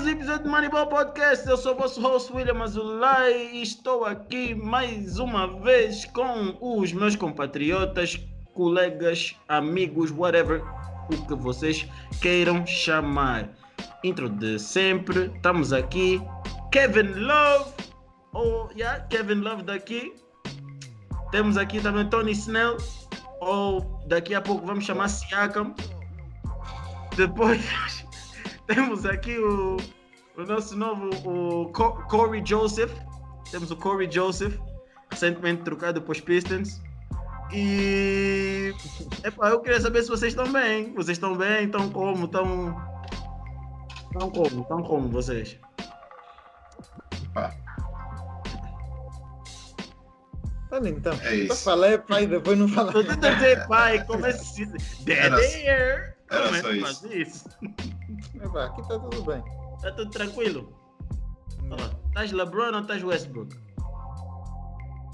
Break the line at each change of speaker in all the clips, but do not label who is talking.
Mais um episódio do Moneyball Podcast. Eu sou o vosso host William Azulay e estou aqui mais uma vez com os meus compatriotas, colegas, amigos, whatever o que vocês queiram chamar. Intro de sempre, estamos aqui. Kevin Love, oh, yeah, Kevin Love daqui. Temos aqui também Tony Snell, ou daqui a pouco vamos chamar Siakam. Depois temos aqui o, o nosso novo o Corey Joseph. Temos o Corey Joseph, recentemente trocado para os Pistons. E epa, eu queria saber se vocês estão bem. Vocês estão bem? Estão como? Estão. Estão como? Estão como vocês?
Ah.
Olha então,
É isso.
só falei pai, depois não fala.
Tô tentando dizer, pai, como é que se Dead
Era-
air!
era
Como é
só
que
isso.
faz isso?
Epá, aqui tá tudo bem.
Tá tudo tranquilo? Estás LeBron ou estás Westbrook?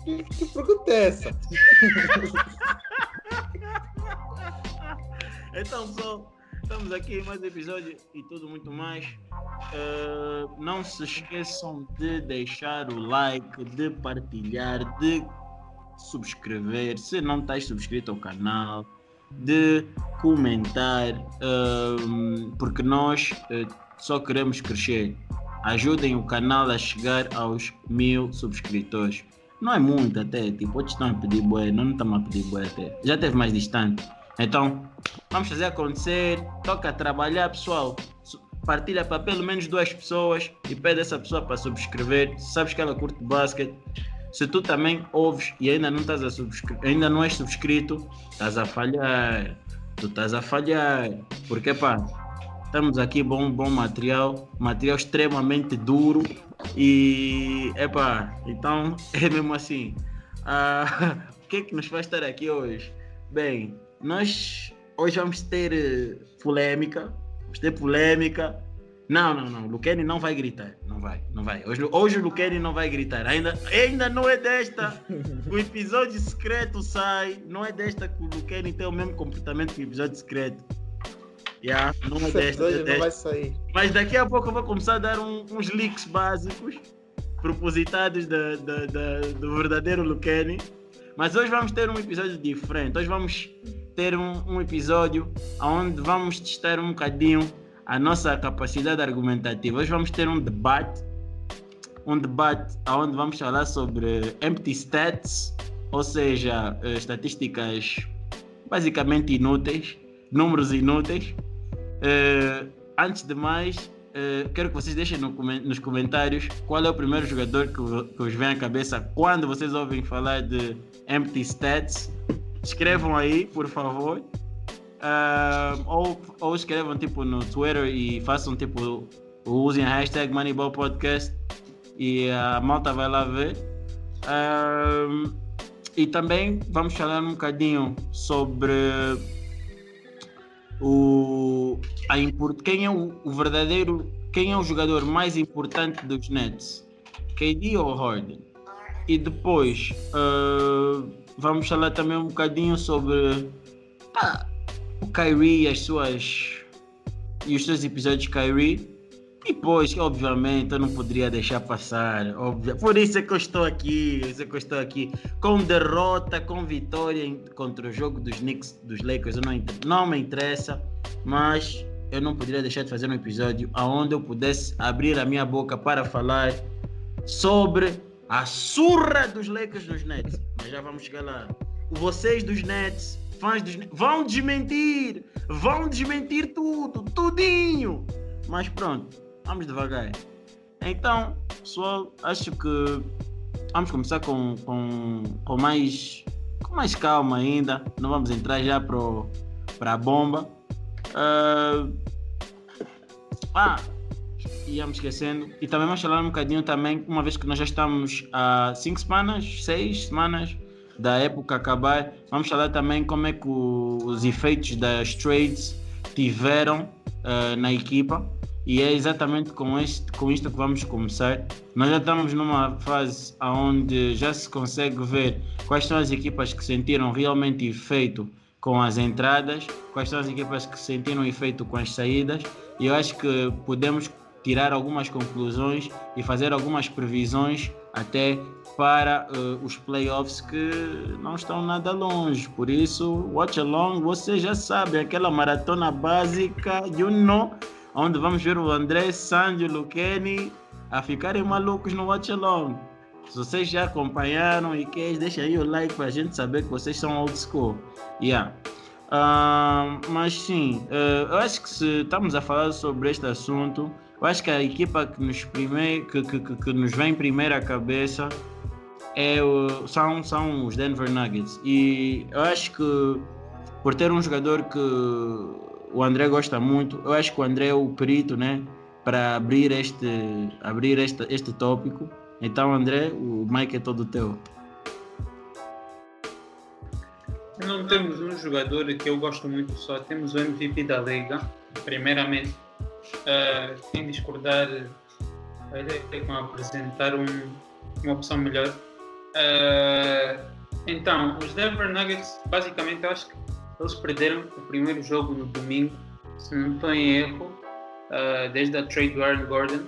Que, que pergunta é essa?
Então, pessoal, estamos aqui em mais um episódio e tudo muito mais. Eh, não se esqueçam de deixar o like, de partilhar, de subscrever. Se não estás subscrito ao canal, de comentar, ehm, porque nós eh, só queremos crescer. Ajudem o canal a chegar aos mil subscritores. Não é muito até, tipo, outros estão a pedir bué, não estamos a pedir bué até. Já teve mais distante. Então, vamos fazer acontecer, toca trabalhar, pessoal. Partilha para pelo menos duas pessoas e pede essa pessoa para subscrever. Sabes que ela curte basquete. Se tu também ouves e ainda não estás a subscrever, ainda não és subscrito, estás a falhar. Tu estás a falhar. Porque pá, estamos aqui bom, bom material, material extremamente duro e epá, então é mesmo assim. Ah, o que é que nos faz estar aqui hoje? Bem, nós hoje vamos ter eh, polêmica. Vamos ter polêmica. Não, não, não. O Luqueni não vai gritar. Não vai, não vai. Hoje, hoje o Luqueni não vai gritar. Ainda, ainda não é desta. O episódio secreto sai. Não é desta que o Luqueni tem o mesmo comportamento que o episódio secreto. Yeah, não é desta. é
não
desta.
vai sair.
Mas daqui a pouco eu vou começar a dar um- uns leaks básicos, propositados da- da- da- do verdadeiro Luqueni. Mas hoje vamos ter um episódio diferente. Hoje vamos ter um, um episódio onde vamos testar um bocadinho a nossa capacidade argumentativa. Hoje vamos ter um debate. Um debate onde vamos falar sobre empty stats, ou seja, eh, estatísticas basicamente inúteis, números inúteis. Eh, antes de mais, eh, quero que vocês deixem no nos comentários qual é o primeiro jogador que, que vos vem à cabeça quando vocês ouvem falar de empty stats. Escrevam aí, por favor. Ah, ou, ou escrevam tipo no Twitter e façam tipo usem a hashtag Moneyball Podcast e a malta vai lá ver. Ah, e também vamos falar um bocadinho sobre o a import, quem é o, o verdadeiro quem é o jogador mais importante dos Nets KD ou Harden e depois ah, vamos falar também um bocadinho sobre pá, o Kyrie e as suas e os seus episódios de Kyrie e depois obviamente eu não poderia deixar passar óbvio. por isso é que eu estou aqui por isso é que eu estou aqui com derrota com vitória contra o jogo dos Knicks dos Lakers não, não me interessa mas eu não poderia deixar de fazer um episódio onde eu pudesse abrir a minha boca para falar sobre a surra dos Lakers dos Nets. Mas já vamos chegar lá. Vocês dos Nets, fãs dos vão desmentir, vão desmentir tudo, tudinho. Mas pronto, vamos devagar. Então, pessoal, acho que vamos começar com, com, com mais com mais calma ainda. Não vamos entrar já para a bomba. Ah, ah, íamos esquecendo. E também vamos falar um bocadinho também, uma vez que nós já estamos há 5 semanas, 6 semanas da época acabar, vamos falar também como é que o- os efeitos das trades tiveram ah, na equipa. E é exatamente com, este, com isto que vamos começar. Nós já estamos numa fase onde já se consegue ver quais são as equipas que sentiram realmente efeito com as entradas, quais são as equipas que sentiram efeito com as saídas, e eu acho que podemos tirar algumas conclusões e fazer algumas previsões até para uh, os playoffs que não estão nada longe. Por isso, watch along, você já sabe, aquela maratona básica, you know, onde vamos ver o André, Sandy, Luqueni a ficarem malucos no watch along. Se vocês já acompanharam e querem, deixa aí o like para a gente saber que vocês são old school. Yeah. Uh, mas sim, uh, eu acho que se estamos a falar sobre este assunto, eu acho que a equipa que nos, prime... que, que, que, que nos vem primeiro à cabeça é o... são, são os Denver Nuggets. E eu acho que por ter um jogador que o André gosta muito, eu acho que o André é o perito né, para abrir este, abrir este, este tópico. Então, André, o Mike é todo teu.
Não temos um jogador que eu gosto muito só, temos o MVP da Liga, primeiramente uh, sem discordar a ideia é que apresentar um, uma opção melhor. Uh, então, os Denver Nuggets, basicamente, eu acho que eles perderam o primeiro jogo no domingo, se não estou em erro, uh, desde a trade do Aaron Gordon.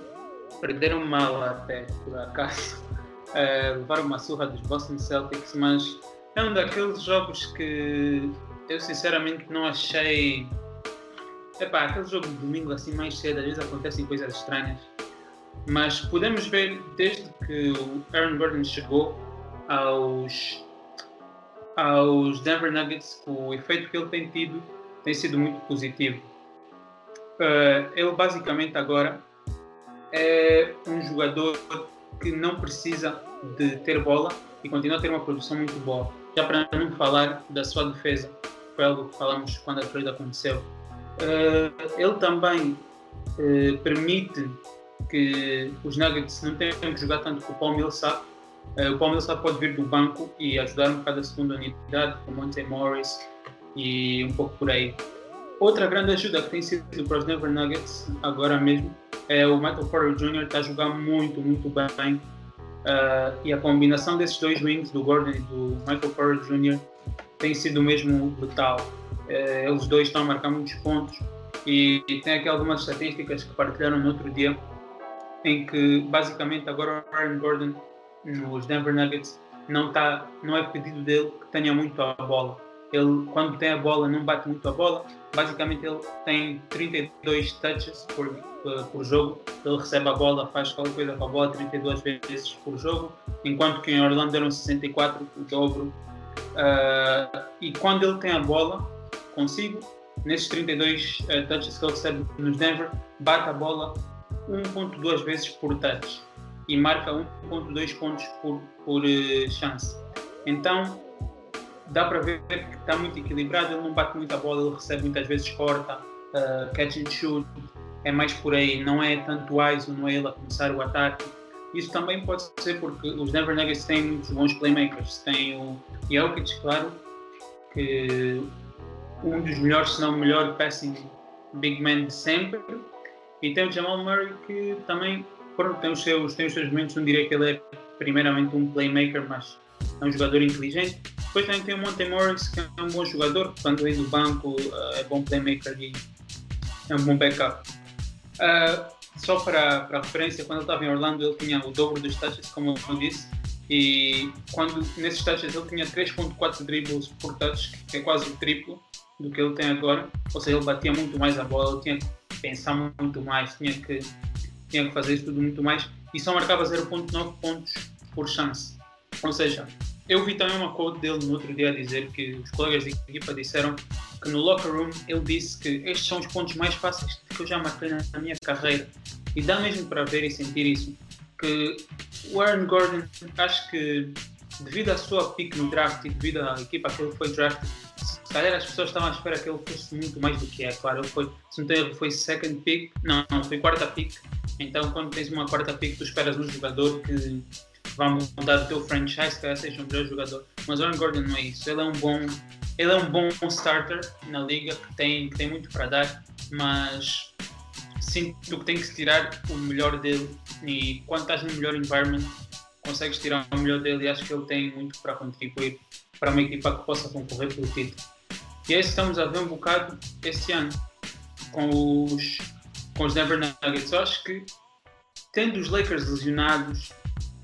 Perderam mal até, por acaso. Uh, levaram uma surra dos Boston Celtics, mas é um daqueles jogos que eu sinceramente não achei Epá, aquele jogo de domingo assim mais cedo, às vezes acontecem coisas estranhas. Mas podemos ver desde que o Aaron Gordon chegou aos, aos Denver Nuggets, o efeito que ele tem tido tem sido muito positivo. Uh, ele basicamente agora é um jogador que não precisa de ter bola e continua a ter uma produção muito boa. Já para não falar da sua defesa, foi algo que falamos quando a trade aconteceu Uh, ele também uh, permite que os Nuggets não tenham que jogar tanto com o Paul Millsap. Uh, o Paul Millsap pode vir do banco e ajudar um bocado a segunda unidade, com Monte Morris e um pouco por aí. Outra grande ajuda que tem sido para os Denver Nuggets agora mesmo é o Michael Porter Jr. está a jogar muito, muito bem. Uh, e a combinação desses dois wings, do Gordon e do Michael Porter Jr., tem sido mesmo letal. Eh, eles dois estão a marcar muitos pontos e, e tem aqui algumas estatísticas que partilharam no outro dia em que basicamente agora o Aaron Gordon nos Denver Nuggets não tá não é pedido dele que tenha muito a bola. Ele quando tem a bola não bate muito a bola. Basicamente ele tem 32 touches por, por jogo. Ele recebe a bola faz qualquer coisa com a bola 32 vezes por jogo enquanto que em Orlando eram 64 o dobro. Uh, e quando ele tem a bola consigo. Nesses 32 uh, touches que ele recebe nos Denver, bate a bola 1.2 vezes por touch e marca 1.2 pontos por, por uh, chance. Então dá para ver que está muito equilibrado, ele não bate muita bola, ele recebe muitas vezes corta, uh, catch and shoot, é mais por aí, não é tanto ISO, não é ele a começar o ataque. Isso também pode ser porque os Denver Nuggets têm muitos bons playmakers. Tem o Jokic, claro, que um dos melhores, se não o melhor passing big man de sempre. E tem o Jamal Murray que também pronto, tem, os seus, tem os seus momentos, não diria que ele é primeiramente um playmaker, mas é um jogador inteligente. Depois também tem o Monte Morris, que é um bom jogador, quando vem do banco eh, é bom playmaker e é um bom backup. Uh, só para, para referência, quando ele estava em Orlando, ele tinha o dobro dos touches, como eu disse, e quando nesses touches ele tinha 3.4 dribbles por touch, que é quase o triplo, do que ele tem agora. Ou seja, ele batia muito mais a bola, ele tinha que pensar muito mais, tinha que, tinha que fazer isso tudo muito mais e só marcava 0.9 pontos por chance. Ou seja, eu vi também uma quote dele no outro dia a dizer que os colegas de equipa disseram que no locker room ele disse que estes são os pontos mais fáceis que eu já marquei na minha carreira. E dá mesmo para ver e sentir isso. Que o Aaron Gordon, acho que devido à sua pick no draft e devido à equipa que ele foi draft, se calhar as pessoas estavam à espera que ele fosse muito mais do que é. Claro, ele foi, se não tem foi second pick, não, não, foi quarta pick. Então, quando tens uma quarta pick, tu esperas um jogador que vai mudar o teu franchise, que seja um melhor jogador. Mas o Aaron Gordon não é isso. Ele é um bom, ele é um bom starter na liga que tem, que tem muito para dar, mas sinto que tem que se tirar o melhor dele. E quando estás no melhor environment, consegues tirar o melhor dele e acho que ele tem muito para contribuir para uma equipa que possa concorrer pelo título. E é isso que estamos a ver um bocado esse ano com os, com os Denver Nuggets. Eu acho que, tendo os Lakers lesionados,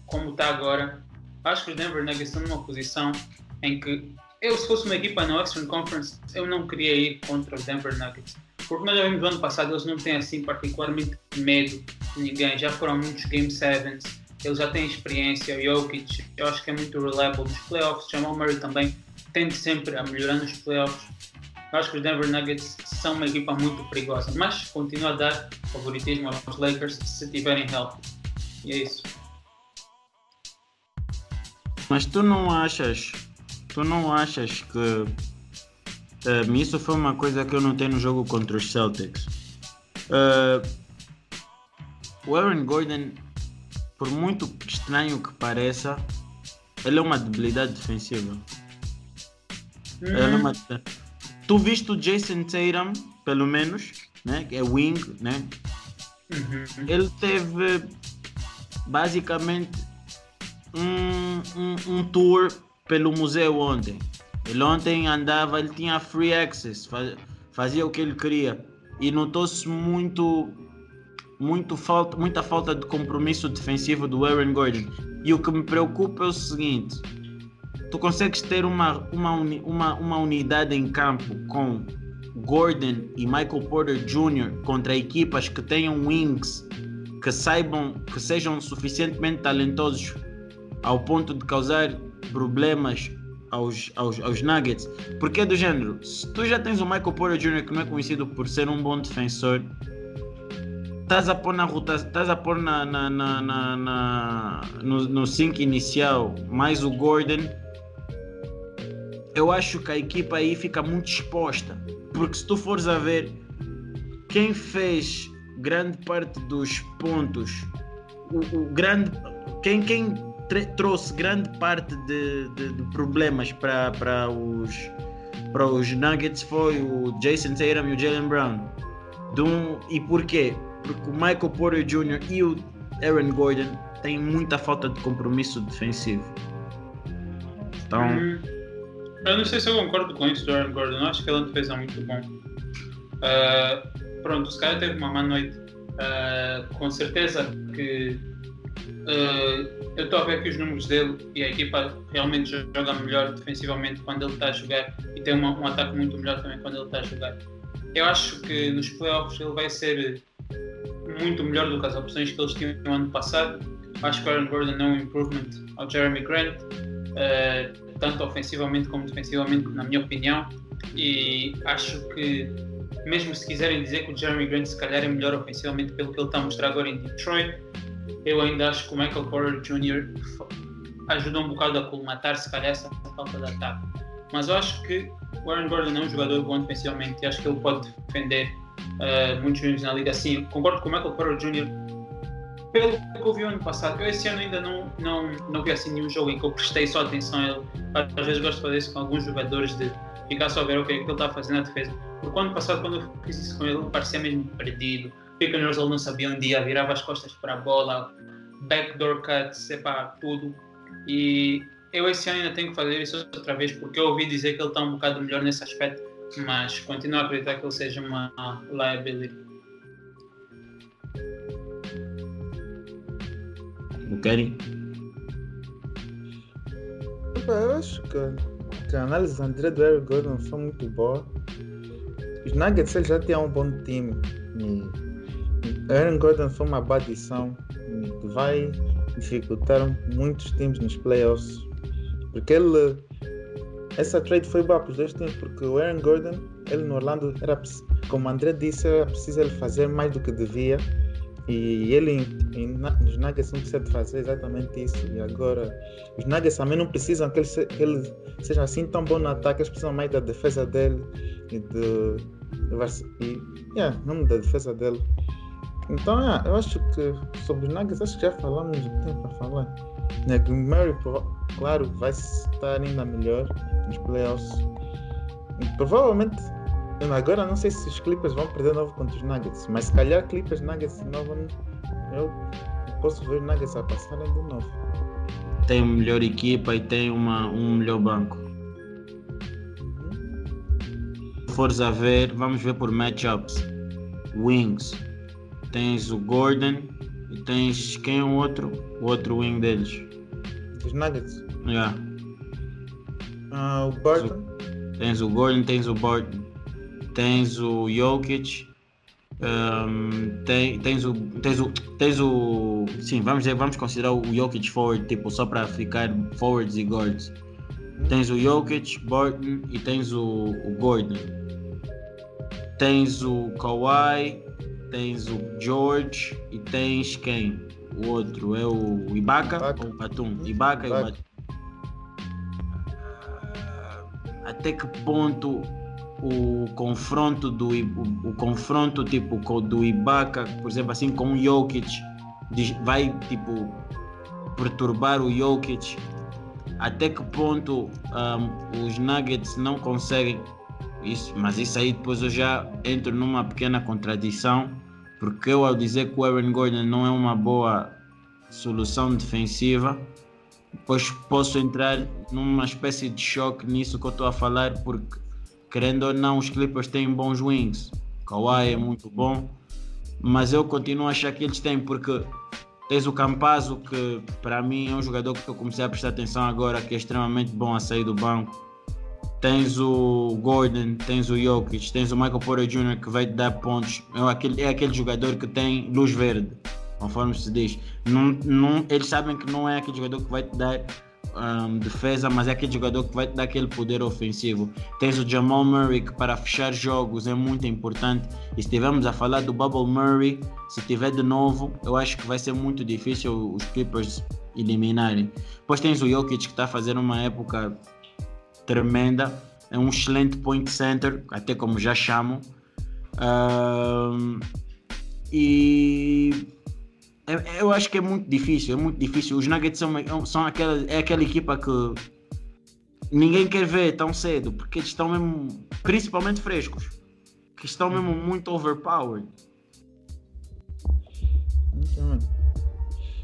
como está agora, acho que os Denver Nuggets estão numa posição em que eu, se fosse uma equipa na Western Conference, eu não queria ir contra os Denver Nuggets. Porque nós já vimos no ano passado, eles não têm assim particularmente medo de ninguém. Já foram muitos Game 7 eles já têm experiência. O Jokic, eu acho que é muito reliable nos playoffs. Jamal Murray também tende sempre a melhorar nos playoffs. Eu acho que os Denver Nuggets são uma equipa muito perigosa, mas continuo a dar favoritismo aos Lakers se tiverem help. E é isso.
Mas tu não achas, tu não achas que uh, isso foi uma coisa que eu notei no jogo contra os Celtics. Uh, o Aaron Gordon, por muito estranho que pareça, ele é uma debilidade defensiva.
Uhum.
Ele é uma... Tu viste o Jason Tatum, pelo menos, né? que é wing, né?
Uhum.
ele teve basicamente um, um, um tour pelo museu ontem. Ele ontem andava, ele tinha free access, fa- fazia o que ele queria. E notou-se muito, muito falta, muita falta de compromisso defensivo do Aaron Gordon. E o que me preocupa é o seguinte: tu consegues ter uma, uma, uni- uma, uma unidade em campo com Gordon e Michael Porter Jr. contra equipas que tenham wings que saibam, que sejam suficientemente talentosos ao ponto de causar problemas aos, aos, aos Nuggets. Porque é do género, se tu já tens o Michael Porter Jr. que não é conhecido por ser um bom defensor, estás a pôr na rota, estás a pôr na, na, na, na- no 5 inicial mais o Gordon, eu acho que a equipa aí fica muito exposta. Porque se tu fores a ver quem fez grande parte dos pontos, o, o grande, quem, quem trouxe grande parte de, de- de problemas para, os, os Nuggets foi o Jason Tatum e o Jalen Brown. Um- e porquê? Porque o Michael Porter Jr. e o Aaron Gordon têm muita falta de compromisso defensivo. Então,
Hum, Eu não sei se eu concordo com isso do Aaron Gordon. Eu acho que ele é uma defesa muito bom. Ah, pronto, se calhar teve uma má noite. Ah, com certeza que ah, eu estou a ver aqui os números dele e a equipa realmente joga melhor defensivamente quando ele está a jogar e tem uma- um ataque muito melhor também quando ele está a jogar. Eu acho que nos playoffs ele vai ser muito melhor do que as opções que eles tinham no ano passado. Acho que o Aaron Gordon é um improvement ao Jeremy Grant. ah, tanto ofensivamente como defensivamente, na minha opinião. E acho que, mesmo se quiserem dizer que o Jeremy Grant se calhar é melhor ofensivamente pelo que ele está a mostrar agora em Detroit, eu ainda acho que o Michael Porter Jr. ajuda um bocado a colmatar, se calhar, essa falta de ataque. Mas eu acho que o Aaron Gordon é um jogador bom defensivamente e acho que ele pode defender uh, muitos juniors na liga. Sim, concordo com o Michael Porter Jr. Pelo que eu vi ano passado, eu esse ano ainda não, não, não vi assim nenhum jogo em que eu prestei só atenção a ele. Às vezes gosto de fazer isso com alguns jogadores, de ficar só a ver o que é que ele está fazer na defesa. Porque ano passado, quando eu fiz isso com ele, ele parecia mesmo perdido. Pick and rolls ele não sabia onde ia, virava as costas para a bola, backdoor cuts, epá, tudo. E eu esse ano ainda tenho que fazer isso outra vez, porque eu ouvi dizer que ele está um bocado melhor nesse aspecto, mas continuo a acreditar que ele seja uma liability.
O Kerry?
Epá, Eu acho que, que a análise André do Aaron Gordon foi muito boa. Os Nuggets já tinham um bom time. E Aaron Gordon foi uma boa adição que vai dificultar muitos times nos playoffs. Porque ele. Essa trade foi boa para os dois times, porque o Aaron Gordon, ele no Orlando, era, como André disse, era preciso ele fazer mais do que devia. E ele em Na- nos Nuggets não precisa fazer exatamente isso. E agora, os Nuggets também não precisam que ele, se- que ele seja assim tão bom no ataque, eles precisam mais da defesa dele e vers- e, yeah, não da defesa dele. Então, yeah, eu acho que sobre os Nuggets, acho que já falamos o que tem para falar. Né, o prova- claro, vai estar ainda melhor nos playoffs. E provavelmente, agora não sei se os Clippers vão perder de novo contra os Nuggets, mas se calhar Clippers Nuggets de novo, eu posso ver os Nuggets a passarem de novo.
Tem uma melhor equipa e tem uma, um melhor banco. fores a ver, vamos ver por matchups. Wings. Tens o Gordon e tens quem é o outro? O outro wing deles.
Dos Nuggets.
Yeah.
Ah, o Burton.
Tens o Gordon, tens o Barton, tens o Jokic, um, tem- tens, o, tens o. Tens o. Sim, vamos, dizer, vamos considerar o Jokic forward, tipo, só para ficar forwards e guards. Tens o Jokic, Barton e tens o, o Gordon. Tens o Kawhi, tens o George e tens quem? O outro é o Ibaka,
Ibaka.
ou o Batum? Ibaka e o
Ibaka.
Batum. Até que ponto o confronto do o, o confronto tipo do Ibaka, por exemplo, assim com o Jokic, vai tipo perturbar o Jokic? Até que ponto ahm, os Nuggets não conseguem isso? Mas isso aí depois eu já entro numa pequena contradição, porque eu ao dizer que o Aaron Gordon não é uma boa solução defensiva, depois posso entrar numa espécie de choque nisso que eu estou a falar, porque querendo ou não, os Clippers têm bons wings. Kawhi é muito bom, mas eu continuo a achar que eles têm, porque tens o Campazzo, que para mim é um jogador que eu comecei a prestar atenção agora, que é extremamente bom a sair do banco. Tens o Gordon, tens o Jokic, tens o Michael Porter Jr. que vai te dar pontos. É aquele, é aquele jogador que tem luz verde, conforme se diz. Não, não, eles sabem que não é aquele jogador que vai te dar ahm, defesa, mas é aquele jogador que vai te dar aquele poder ofensivo. Tens o Jamal Murray, que para fechar jogos é muito importante. E se estivermos a falar do Bubble Murray, se tiver de novo, eu acho que vai ser muito difícil os Clippers eliminarem. Depois tens o Jokic, que está fazer uma época tremenda. É um excelente point center, até como já chamam. Ahm, e eu acho que é muito difícil, é muito difícil. Os Nuggets são, são aquela, é aquela equipa que ninguém quer ver tão cedo, porque eles estão mesmo, principalmente frescos, que estão mesmo muito overpowered.
Hum.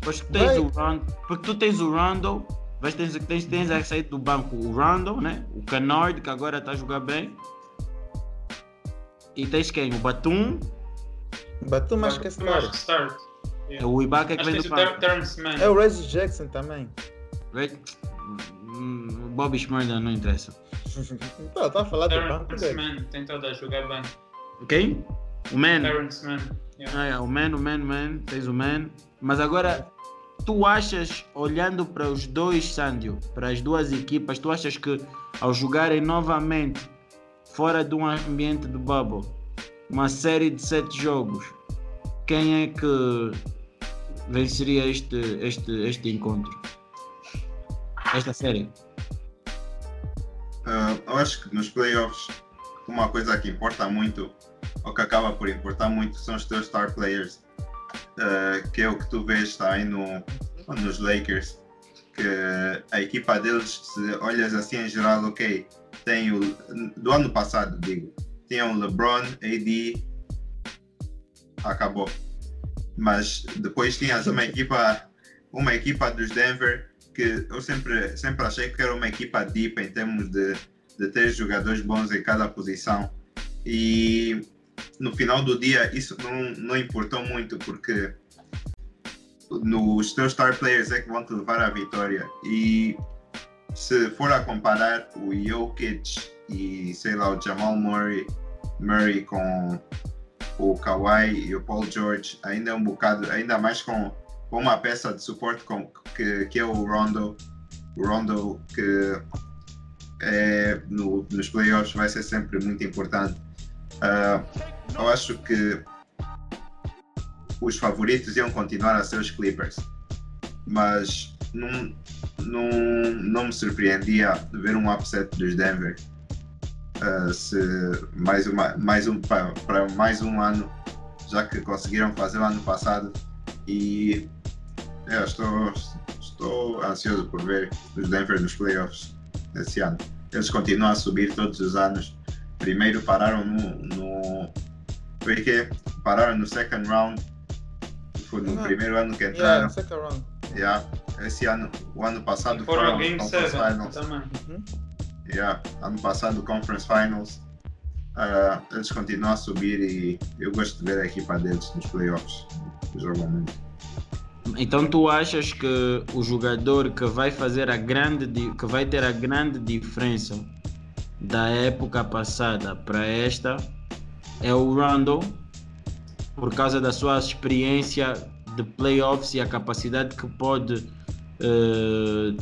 Pois tu tens
Vai.
o Rondo, porque tu tens o Rondo, mas tens, tens, tens a sair do banco o Rondo, né? O Canard, que agora está a jogar bem. E tens quem? O Batum,
Batum, mas que é start.
É o Ibaka que
Acho
vem do banco.
É o Reggie Jackson também.
Right? Hum, O Bobby Schmurda não interessa.
Tá, tá a falar do banco.
Mann tem todo a jogar bem.
Quem? O Man.
Terrence Mann. yeah.
Ah, é, o Man, o Man, o Man, tens o Man. Mas agora, tu achas, olhando para os dois, Sandio, para as duas equipas, tu achas que ao jogarem novamente fora de um ambiente de bubble, uma série de sete jogos, quem é que venceria este, este, este encontro? Esta série?
Ah, eu acho que nos playoffs, uma coisa que importa muito, ou que acaba por importar muito, são os teus star players, Ah, que é o que tu vês aí no, nos Lakers, que a equipa deles, se olhas assim em geral, ok, tem o, do ano passado, digo, tinha o LeBron, AD, acabou. Mas depois tinhas uma equipa, uma equipa dos Denver que eu sempre, sempre achei que era uma equipa deep em termos de, de ter jogadores bons em cada posição. E no final do dia isso não, não importou muito porque nos teus star players é que vão te levar à vitória. E se for a comparar o Jokic e sei lá, o Jamal Murray, Murray com o Kawhi e o Paul George, ainda é um bocado, ainda mais com com uma peça de suporte com, que, que é o Rondo, o Rondo que é, no, nos playoffs vai ser sempre muito importante. Ah, eu acho que os favoritos iam continuar a ser os Clippers, mas não, não, não me surpreendia ver um upset dos Denver. Ah, se mais, uma, mais um para mais um ano, já que conseguiram fazer o ano passado e é, estou, estou ansioso por ver os Denver nos playoffs esse ano. Eles continuam a subir todos os anos. Primeiro pararam no. no porque pararam no second round. Foi no
Ah,
primeiro ano que
Yeah,
entraram.
second round.
Yeah. Esse ano, o ano passado
foram
foram
ao Game
Conference
7
Finals.
também.
Uhum.
Yeah. Ano passado Conference Finals. uh, eles continuam a subir e eu gosto de ver a equipa deles nos playoffs. Jogam muito.
Então tu achas que o jogador que vai fazer a grande que vai ter a grande diferença da época passada para esta é o Rondo por causa da sua experiência de playoffs e a capacidade que pode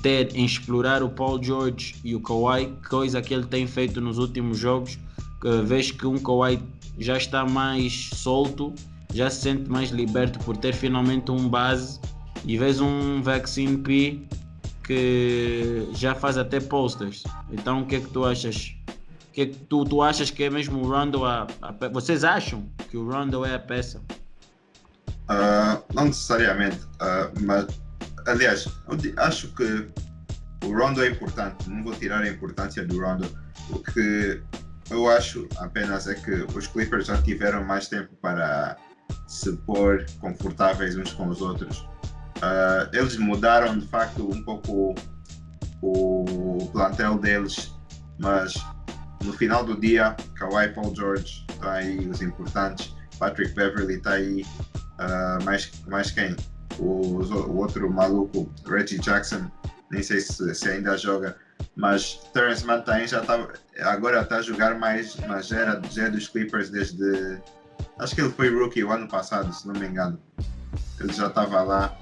ter em explorar o Paul George e o Kawhi, coisa que ele tem feito nos últimos jogos, que vês que um Kawhi já está mais solto, já se sente mais liberto por ter finalmente um base e vês um Vaccine P que já faz até posters. Então o que é que tu achas? que, que tu, tu achas que é mesmo o Rondo a, a, Vocês acham que o Rondo é a peça?
Uh, não necessariamente, uh, mas aliás, acho que o Rondo é importante, não vou tirar a importância do Rondo. O que eu acho apenas é que os Clippers já tiveram mais tempo para se pôr confortáveis uns com os outros. Uh, eles mudaram de facto um pouco o plantel deles, mas no final do dia, Kawhi Paul George está aí, os importantes, Patrick Beverly está aí, uh, mais, mais quem? O, o, outro maluco, Reggie Jackson, nem sei se, se ainda joga, mas Terence Mann também já tá, agora está a jogar mais, mas era, já é dos Clippers desde. Acho que ele foi rookie o ano passado, se não me engano. Ele já estava lá.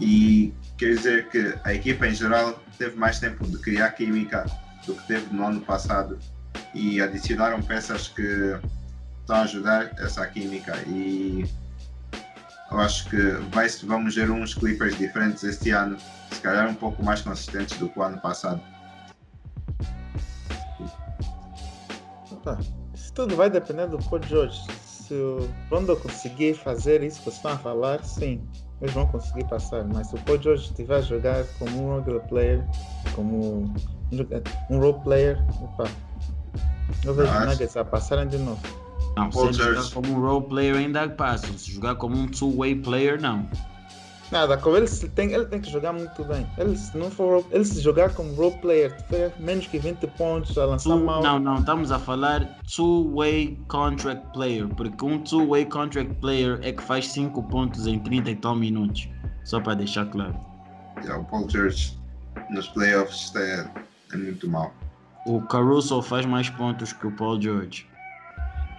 E quer dizer que a equipa em geral teve mais tempo de criar química do que teve no ano passado e adicionaram peças que estão a ajudar essa química e eu acho que vai, vamos ver uns Clippers diferentes este ano, se calhar um pouco mais consistentes do que o ano passado.
Isso tudo vai depender do Paul George. Se o Rondo conseguir fazer isso que vocês estão a falar, sim, eles vão conseguir passar. Mas se o Paul George estiver a jogar como um regular player, como um role player, opa, eu vejo Nuggets a passarem de novo.
Não, se jogar como um role player ainda passa, se jogar como um two-way player não.
Nada, com ele tem, ele tem que jogar muito bem. Ele se não for ele se jogar como role player, tiver menos que 20 pontos a lançar two, mal.
Não, não, estamos a falar two-way contract player, porque um two-way contract player é que faz 5 pontos em 30 e tal minutos. Só para deixar claro.
Yeah, o Paul George nos playoffs é é muito mal.
O Caruso faz mais pontos que o Paul George.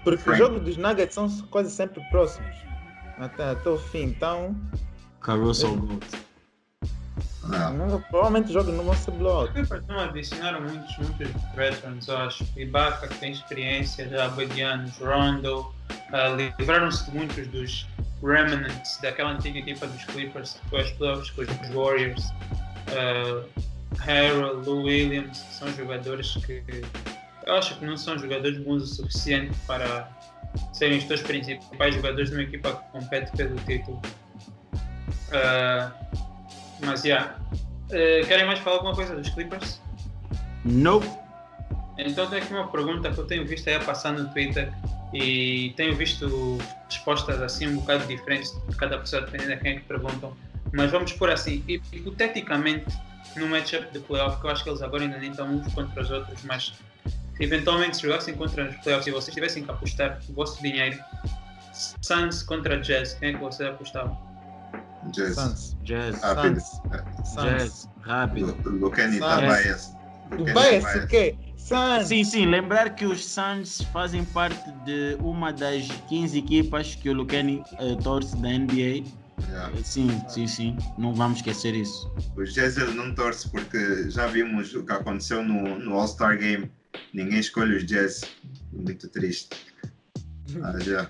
Porque Frank. os jogos dos Nuggets são quase sempre próximos. Até, até o fim, então.
Caruso. Gold.
Não. Provavelmente os jogos não vão ser block.
Não adicionaram muitos, muitos veterans, eu acho. Ibaka que tem experiência, já Badianos, Rondo. Uh, Livraram-se de muitos dos remnants daquela antiga equipa dos Clippers que foi aos playoffs com os Warriors. Uh, Harold, Lou Williams, são jogadores que eu acho que não são jogadores bons o suficiente para serem os dois principais jogadores de uma equipa que compete pelo título. Uh, mas, já. Yeah. Uh, querem mais falar alguma coisa dos Clippers?
Não.
Então, tem aqui uma pergunta que eu tenho visto aí a passar no Twitter e tenho visto respostas assim um bocado diferentes de cada pessoa, dependendo de quem é que perguntam. Mas vamos por assim, hipoteticamente, no matchup de playoff, que eu acho que eles agora ainda nem estão uns contra os outros, mas eventualmente se jogassem contra os playoffs e vocês tivessem que apostar o vosso dinheiro, Suns contra Jazz, quem é que vocês apostavam?
Jazz. Suns.
Jazz.
Rápido.
Suns. Jazz. Rápido.
Lucani está bias.
Bias o quê? Suns.
Sim, sim. Lembrar que os Suns fazem parte de uma das 15 equipas que o Lucani uh, torce da NBA Yeah. Sim, sim, sim. Não vamos esquecer isso.
O Jazz não torce porque já vimos o que aconteceu no, no All-Star Game. Ninguém escolhe os Jazz. Muito triste. Ah, já.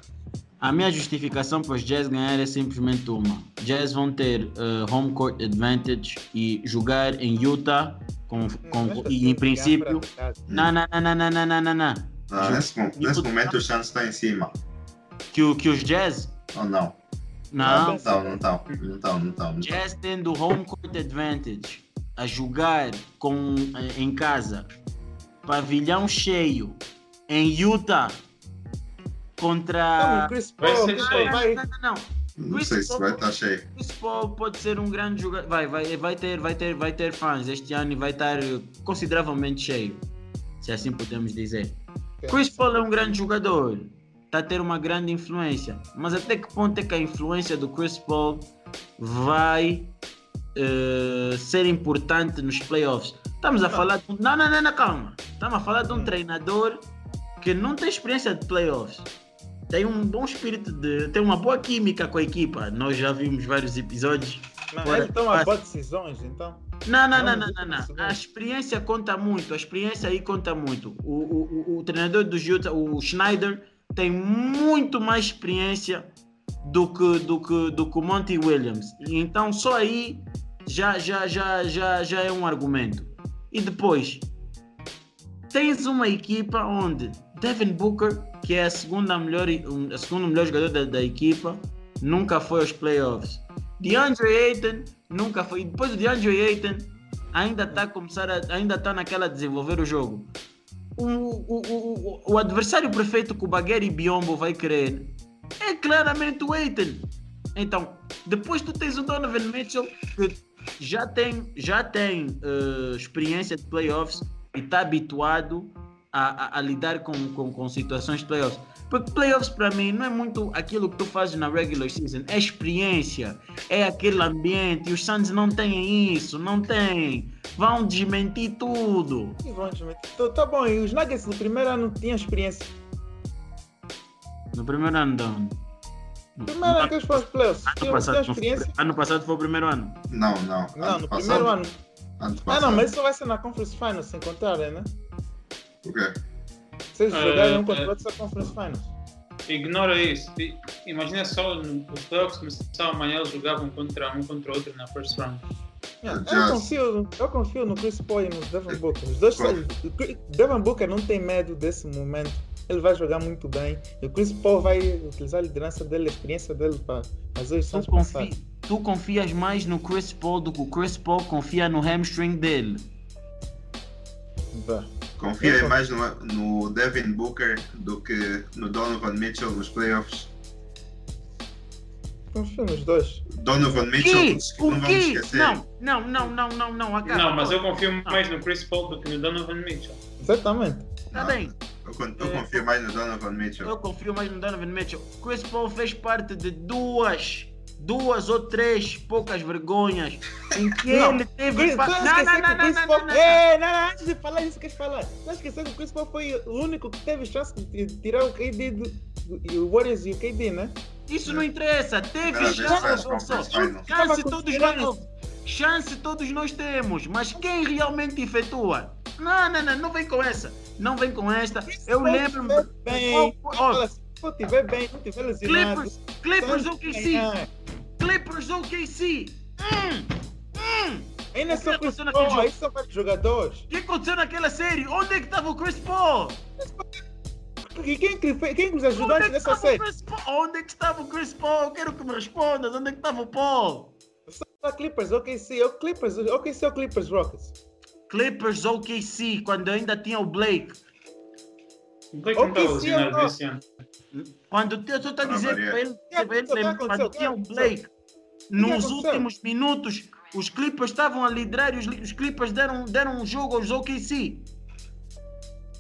A minha justificação para os Jazz ganhar é simplesmente uma. Jazz vão ter uh, home court advantage e jogar em Utah com, com, e em princípio. Não, não, não, não, não, não, não, não.
Ah, nesse, nesse momento o chance está em cima.
Que, que os Jazz?
Ou oh, não?
Não.
Não estão, não estão, não estão, não estão.
Jazz tendo home court advantage a jogar com, eh, em casa, pavilhão cheio, em Utah, contra.
Não, Chris Paul,
vai ser cheio.
Vai...
Não, não, não. Não Chris sei se vai estar cheio.
Chris Paul pode ser um grande jogador. Vai, vai, vai, ter, vai, ter, vai ter fãs este ano e vai estar consideravelmente cheio. Se assim podemos dizer. Chris Paul é um grande jogador, está a ter uma grande influência, mas até que ponto é que a influência do Chris Paul vai uh, ser importante nos playoffs? Estamos a não. falar de um... Não, não, não, não, calma. Estamos a falar de um hum. treinador que não tem experiência de playoffs. Tem um bom espírito de. tem uma boa química com a equipa. Nós já vimos vários episódios.
Mas ele toma boas decisões, então.
Não, não, não, não, não, não. A experiência conta muito. A experiência aí conta muito. O, o, o, o treinador do Utah, o Schneider, tem muito mais experiência do que, do que, do que o Monty Williams. Então só aí já, já, já, já, já é um argumento. E depois, tens uma equipa onde Devin Booker, que é a segunda melhor, a segunda melhor jogador da, da equipa, nunca foi aos playoffs. DeAndre Ayton nunca foi. E depois do DeAndre Ayton ainda está a começar a, ainda está naquela a desenvolver o jogo. O, o, o, o, adversário perfeito que o Bagueri e Biombo vai querer é claramente o Ayton. Então, depois tu tens o Donovan Mitchell que já tem, já tem uh, experiência de playoffs e está habituado a, a, a, lidar com, com, com situações de playoffs. Porque playoffs para mim não é muito aquilo que tu fazes na regular season, é experiência, é aquele ambiente. E os Suns não têm isso, não têm. Vão desmentir tudo.
E vão desmentir tudo. Tá bom, e os Nuggets no primeiro ano tinham experiência.
No primeiro ano não.
Ano que eles foram playoffs. Ano passado, experiência?
ano passado foi o primeiro ano.
Não, não.
Não, ano no passado, primeiro ano. ano ah, não, mas isso vai ser na Conference Finals, se encontrarem, né?
O quê?
Se eles jogarem um contra o outro, Conference Finals.
Ignora isso. Imagina só os playoffs começavam amanhã, eles jogavam contra um contra o outro na first round.
Yeah, eu, confio, eu confio no Chris Paul e no Devin Booker. Os dois, Devin Booker não tem medo desse momento. Ele vai jogar muito bem. E o Chris Paul vai utilizar a liderança dele, a experiência dele para fazer os
tu, confi tu confias mais no Chris Paul do que o Chris Paul confia no hamstring dele.
Bah. Confia mais no, no Devin Booker do que no Donovan Mitchell nos playoffs?
Confio nos dois.
Donovan Mitchell,
o não vamos esquecer. Não, não, não, não, não, não.
Acaba. Não, mas eu confio mais no Chris Paul do que no Donovan Mitchell.
Exatamente.
Tá bem.
Eu, eu confio mais no Donovan Mitchell.
Eu confio mais no Donovan Mitchell. Chris Paul fez parte de duas duas ou três poucas vergonhas em que não, ele teve.
Pa... Não, não, não, não, não, não, não, é, não, não, antes de falar isso, queres falar? Não esquecendo que o Chris Paul foi o único que teve chance de tirar o KD do, do Warriors e o KD, né?
Isso não interessa, teve chance. Chance todos nós. Chance todos nós temos, mas quem realmente efetua? Não, não, não, não vem com essa. Não vem com esta. Eu lembro.
Bem, oh, oh. Se eu estiver bem, não estiver lesionado.
Clippers, Clippers OKC. Clippers OKC. Hum, hum.
Ainda só Chris Paul, aí são vários jogadores.
O que aconteceu naquela série? Onde é que estava o Chris Paul?
E quem, quem, quem os ajudantes nessa série?
Onde é que estava o Chris Paul? Eu quero que me respondas. Onde é que estava o Paul?
Só Clippers, OKC, o Clippers, OKC ou Clippers Rockets?
Clippers OKC, quando ainda tinha o Blake.
O Blake não estava lesionado esse ano.
Quando eu estou a dizer que ele, ele, quando tinha o Blake, nos últimos minutos, os Clippers estavam a liderar e os, os Clippers deram, deram um jogo aos OKC.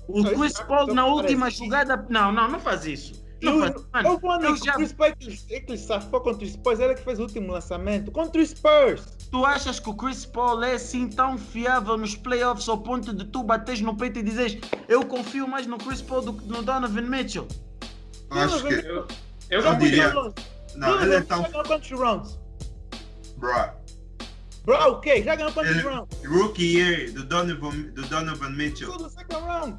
O Chris Paul na última jogada. Não, não, não faz isso. Não
faz, mano, eu, mano, eu já... Chris Paul é que, é que ele safou contra os Spurs, ele é que fez o último lançamento. Contra os Spurs.
Tu achas que o Chris Paul é assim tão fiável nos playoffs ao ponto de tu bateres no peito e dizes eu confio mais no Chris Paul do que no Donovan Mitchell?
Acho que. Eu,
eu não diria.
Não, ele é tão.
Já ganhou quantos rounds?
Bro.
Bro, ok, já ganhou quantos rounds?
Rookie year do Donovan, do Donovan Mitchell.
Tudo second round.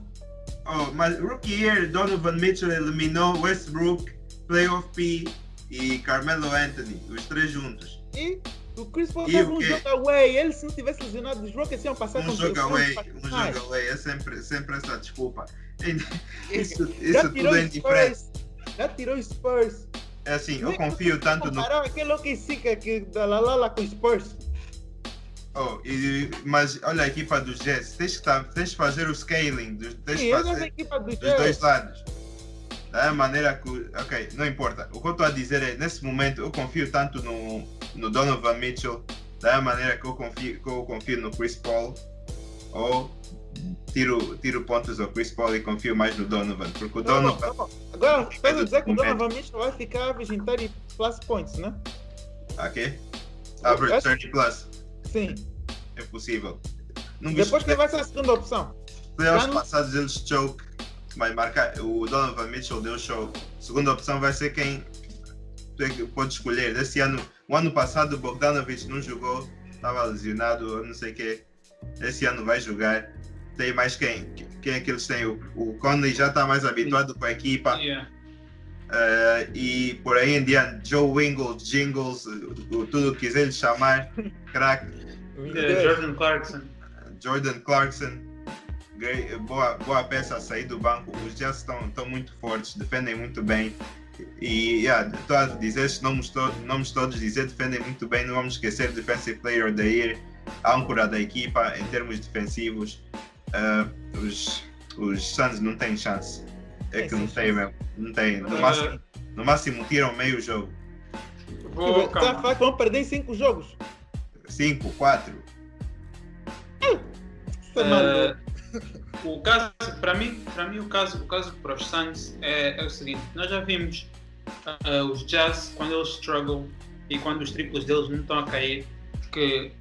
Oh, mas rookie year, Donovan Mitchell eliminou Westbrook, Playoff P e Carmelo Anthony, os três juntos.
E o Chris Paul teve um jogo away. Ele, se não tivesse lesionado, os Rockets iam passar
um jogo away. Um jogo away. É sempre, sempre essa desculpa. Isso, isso tudo é indiferente.
Já tirou os Spurs.
É assim, eu confio tanto no.
aquele que que da Lalala com os Spurs.
Oh, e, mas olha a equipa dos Jets, tens que, tá, tens que fazer o scaling, dos, tens Sim, fazer dos, dos dois lados. Da maneira que. Ok, não importa. O que eu estou a dizer é, nesse momento, eu confio tanto no, no Donovan Mitchell, da maneira que eu confio, que eu confio no Chris Paul, ou tiro, tiro pontos ao Chris Paul e confio mais no Donovan, porque o
Não, não,
Donovan.
não. Agora, estás a dizer que o. Donovan Mitchell vai ficar em 30 plus points, né?
Ok? Average
acho-
30 plus.
Sim.
É possível. Não
Depois quem vai ser a segunda opção?
playoffs
não-
passados eles choke. Vai marcar. O Donovan Mitchell deu show. Segunda opção vai ser quem tu é que pode escolher. Esse ano, o ano passado o Bogdanovich não jogou, estava lesionado, não sei o quê. Esse ano vai jogar. Tem mais quem? Quem é que eles têm? O, o Conley já está mais habituado com a equipa.
Yeah.
Eh, e por aí em diante, Joe Ingles, Jingles, tudo o que quiser lhe chamar, crack,
The Jordan Clarkson.
Jordan Clarkson, grei- boa, boa peça a sair do banco. Os Jazz estão, estão muito fortes, defendem muito bem. E yeah, estou a dizer estes nomes, to nomes todos, dizer defendem muito bem. Não vamos esquecer Defensive Player of the Year, âncora da equipa em termos defensivos. Ah, os, os Suns não têm chance. É que não tem mesmo. Não tem. No máximo, no máximo tiram meio jogo.
Vou,
Está a
calma.
falar que vão perder em 5 jogos.
5, 4.
Isso é maluco.
Uh, o caso, para mim, para mim o caso, o caso para os Suns é, é o seguinte: nós já vimos uh, os Jazz quando eles struggle e quando os triplos deles não estão a cair, que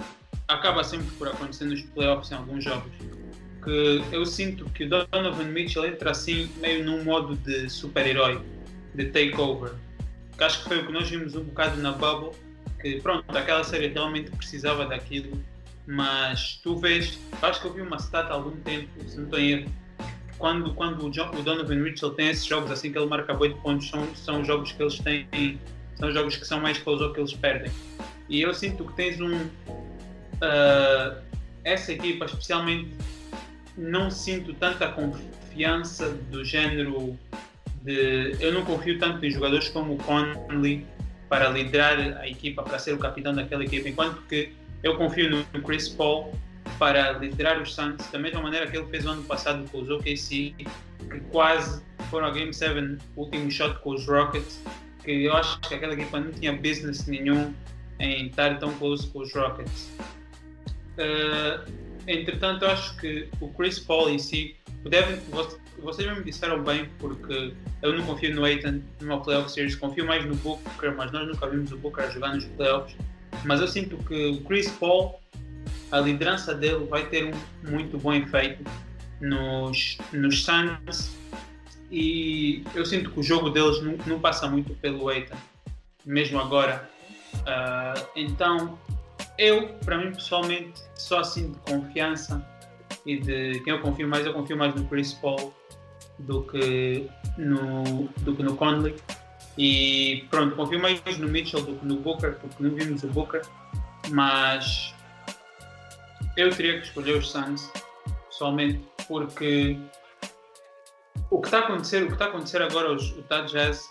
acaba sempre por acontecer nos playoffs em alguns jogos. Que eu sinto que o Donovan Mitchell entra assim meio num modo de super-herói, de takeover. Que acho que foi o que nós vimos um bocado na Bubble, que pronto, aquela série realmente precisava daquilo mas tu vês, acho que eu vi uma stat há algum tempo, se não estou em erro, quando, quando o, John- o Donovan Mitchell tem esses jogos assim que ele marca 8 pontos, são, são jogos que eles têm, são jogos que são mais close ou que eles perdem. E eu sinto que tens um. ah, essa equipa, especialmente, não sinto tanta confiança do género de. Eu não confio tanto em jogadores como o Conley para liderar a equipa, para ser o capitão daquela equipa, enquanto que eu confio no Chris Paul para liderar os Suns da mesma maneira que ele fez o ano passado com os OKC, que quase foram a Game 7, o último shot com os Rockets, que eu acho que aquela equipa não tinha business nenhum em estar tão close com os Rockets. Eh, entretanto, eu acho que o Chris Paul em si, devem, vo- vocês já me disseram bem, porque eu não confio no Aiton numa playoff series, confio mais no Booker, mas nós nunca vimos o Booker jogar nos playoffs. Mas eu sinto que o Chris Paul, a liderança dele vai ter um muito bom efeito nos, nos Suns e eu sinto que o jogo deles não, não passa muito pelo Aiton, mesmo agora. Ah, então, eu, para mim pessoalmente, só assim de confiança e de quem eu confio mais, eu confio mais no Chris Paul do que no, do que no Conley. E pronto, confio mais no Mitchell do que no Booker, porque não vimos o Booker, mas eu teria que escolher os Suns, pessoalmente, porque o que está a acontecer, o que está a acontecer agora, o Utah Jazz,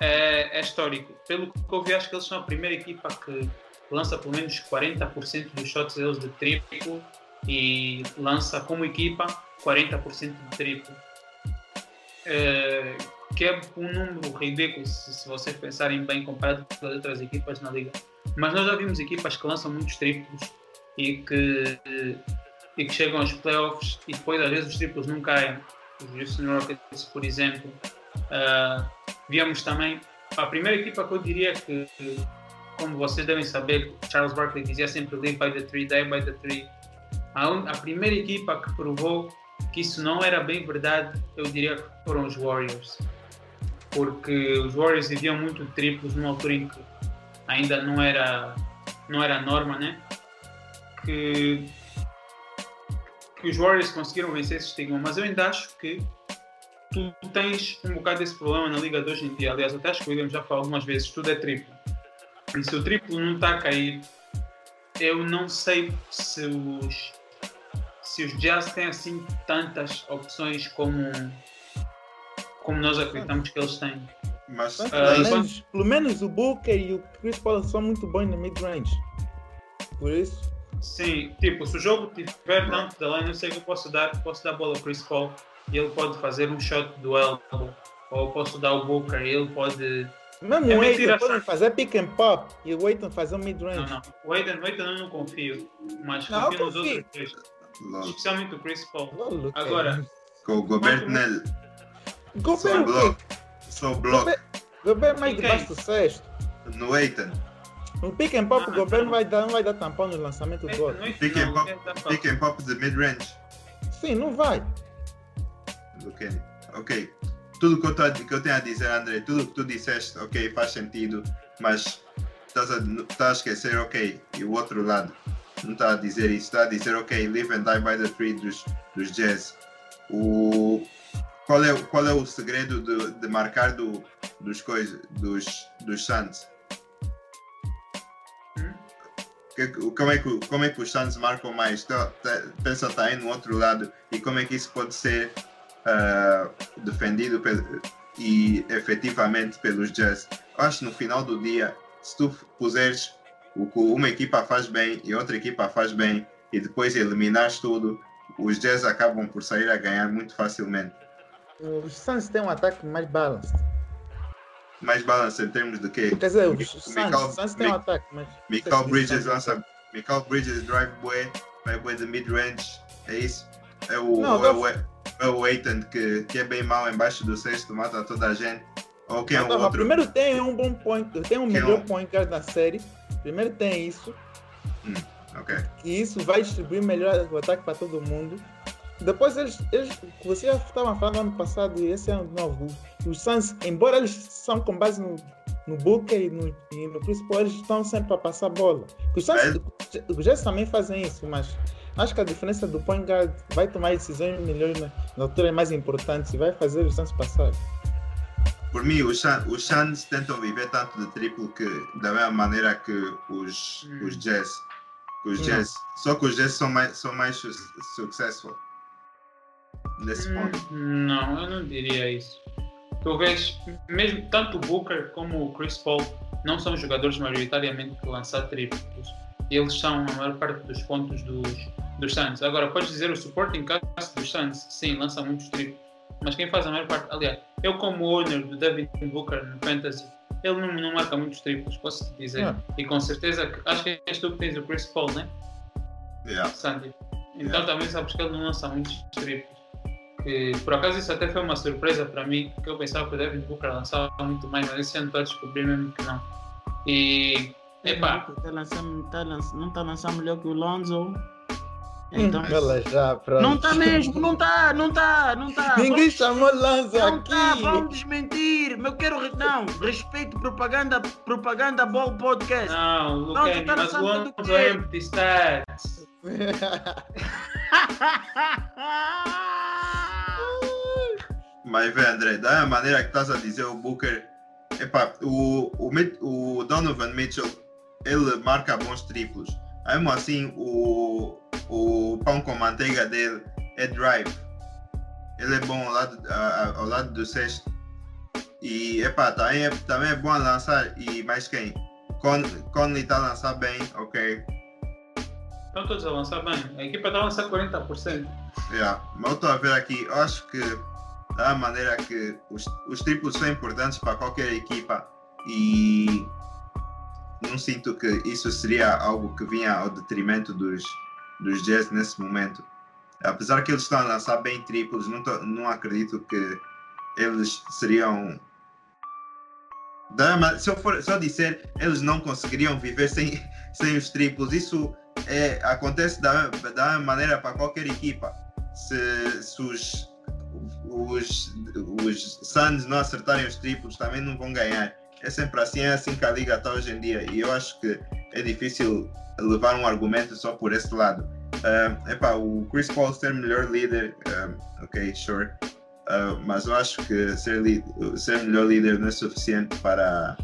é, é histórico. Pelo que eu vi, acho que eles são a primeira equipa que lança pelo menos 40% dos shots deles de triplo e lança como equipa 40% de triplo. É, que é um número ridículo se, se vocês pensarem bem comparado com as outras equipas na liga. Mas nós já vimos equipas que lançam muitos triplos e que, e que chegam aos playoffs e depois às vezes os triplos não caem. Os Houston Rockets, por exemplo. Víamos também a primeira equipa que eu diria que, como vocês devem saber, Charles Barkley dizia sempre live by the tree, die by the tree. A, un- a primeira equipa que provou que isso não era bem verdade, eu diria que foram os Warriors. Porque os Warriors viviam muito triplos numa altura em que ainda não era, não era norma, né? Que, que os Warriors conseguiram vencer esse estigma, mas eu ainda acho que tu tens um bocado desse problema na liga de hoje em dia. Aliás, até acho que o William já falou algumas vezes, tudo é triplo. E se o triplo não está a cair, eu não sei se os se os Jazz têm assim tantas opções como como nós acreditamos que eles têm.
Mas
Ah,
pelo,
enquanto-
menos, pelo menos o Booker e o Chris Paul são muito bons no mid-range. Por isso,
Sim, tipo, se o jogo tiver tanto da line, eu sei que eu posso dar, posso dar a bola ao Chris Paul e ele pode fazer um shot do elbow. Ou eu posso dar o Booker e ele pode.
Mesmo
É
o Aiton podem fazer pick and pop e o Aiton fazer um
Não,
mid-range.
não. O Aiden, o Aiden eu não confio, mas
Não,
confio nos
confio.
outros três. Especialmente o Chris Paul.
Lolo,
Agora,
Com o Gobert nele. Só
Gobert,
bloco. Só bloco.
Gobert mais debaixo do sexto.
No Aiton.
No pick and pop,
Ah,
o Gobert
não.
não vai dar, não vai dar tampão no lançamento
é,
do
não
gol.
é
Pick
não,
and pop.
é.
Pick and pop de mid-range.
Sim, não vai.
Kenny. Ok. Tudo que eu, tô, que eu tenho a dizer, André, tudo que tu disseste, ok, faz sentido, mas estás a, estás a esquecer, ok, e o outro lado não está a dizer isso, está a dizer, ok, live and die by the tree dos, dos Jazz. O, qual, é, qual é o segredo de, de marcar do, dos, coisas, dos, dos Suns?
Hum?
Que- Como é, que, como é que os Suns marcam mais? Tá- tá- pensa tá aí no outro lado e como é que isso pode ser ah, defendido e efetivamente pelos Jazz. Eu acho que no final do dia, se tu puseres o que uma equipa faz bem e outra equipa faz bem e depois eliminares tudo, os Jazz acabam por sair a ganhar muito facilmente.
Os Suns têm um ataque mais balanced.
Mais balance em termos de quê?
Quer dizer, os Suns, têm um ataque, mas.
Michael Bridges lança. Michael Bridges drive bué, vai bué de mid-range, é isso? É o,
Não,
é é o Aiton que, que é bem mau embaixo do sexto, mata toda a gente. Ou quem é o outro?
Primeiro tem um bom point, tem um
Quem é
melhor
o-
point guard da série. Primeiro tem isso,
Ok.
que isso vai distribuir melhor o ataque para todo mundo. Depois eles, eles você já estava falando ano passado e esse ano de novo. Os Suns, embora eles são com base no, no Booker e no, e no Chris Paul, eles estão sempre para passar bola. Os Suns,
É.
os Jazz também fazem isso, mas acho que a diferença do point guard vai tomar decisões melhores na, na altura mais importantes e vai fazer os Suns passar.
Por mim, os, os Suns tentam viver tanto de triplo que da mesma maneira que os,
Hum.
os Jazz. Os
Não.
Jazz. Só que os Jazz são mais, são mais su- successful. Nesse ponto.
Hum, Não, eu não diria isso. Tu vês, mesmo tanto o Booker como o Chris Paul não são jogadores maioritariamente que lançam triplos. Eles são a maior parte dos pontos dos, dos Suns. Agora, podes dizer o supporting cast dos Suns, sim, lança muitos triplos. Mas quem faz a maior parte, aliás, eu como owner do Devin Booker no Fantasy, ele não, não marca muitos triplos, posso te dizer.
Ah.
E com certeza, que- acho que és tu que tens o Chris Paul, né?
Yeah.
Sandy. Então
Yeah.
também sabes que ele não lança muitos triplos. Que, por acaso isso até foi uma surpresa para mim, porque eu pensava que o Devin Booker lançava muito mais, mas esse ano estou a descobrir mesmo que não. E epá,
Tá lançando, tá lançando, não está lançando melhor que o Lonzo. Então,
Ela já, pronto.
não está mesmo, não está, não está, não está.
Ninguém chamou Lanza
Não
aqui.
tá, vamos desmentir. Eu quero. Não, respeito propaganda, propaganda Ball Podcast.
não,
Não, tu tá
mas Lonzo é empty stats.
Mas vê, André, da maneira que estás a dizer o Booker, epá, o, o, o Donovan Mitchell, ele marca bons triplos. Mesmo assim, o, o pão com manteiga dele é drive. Ele é bom ao lado, a- ao lado do sexto. E epá, também, é, também é bom a lançar. E mais quem? Con, Conley está a lançar bem, ok.
Estão todos a lançar bem. A equipa está a lançar 40%.
Yeah. Mas eu estou a ver aqui, eu acho que da maneira que os, os triplos são importantes para qualquer equipa e não sinto que isso seria algo que vinha ao detrimento dos, dos Jazz nesse momento. Apesar que eles estão a lançar bem triplos, não, tô- não acredito que eles seriam. Da ma- se, eu for, se eu disser eles não conseguiriam viver sem, sem os triplos, isso é, acontece da, da maneira para qualquer equipa. Se, se os, os, os Suns não acertarem os triplos, também não vão ganhar. É sempre assim, é assim que a liga está hoje em dia. E eu acho que é difícil levar um argumento só por esse lado. Uh, epá, o Chris Paul ser melhor líder, um, ok, sure. Uh, mas eu acho que ser, ser melhor líder não é suficiente para,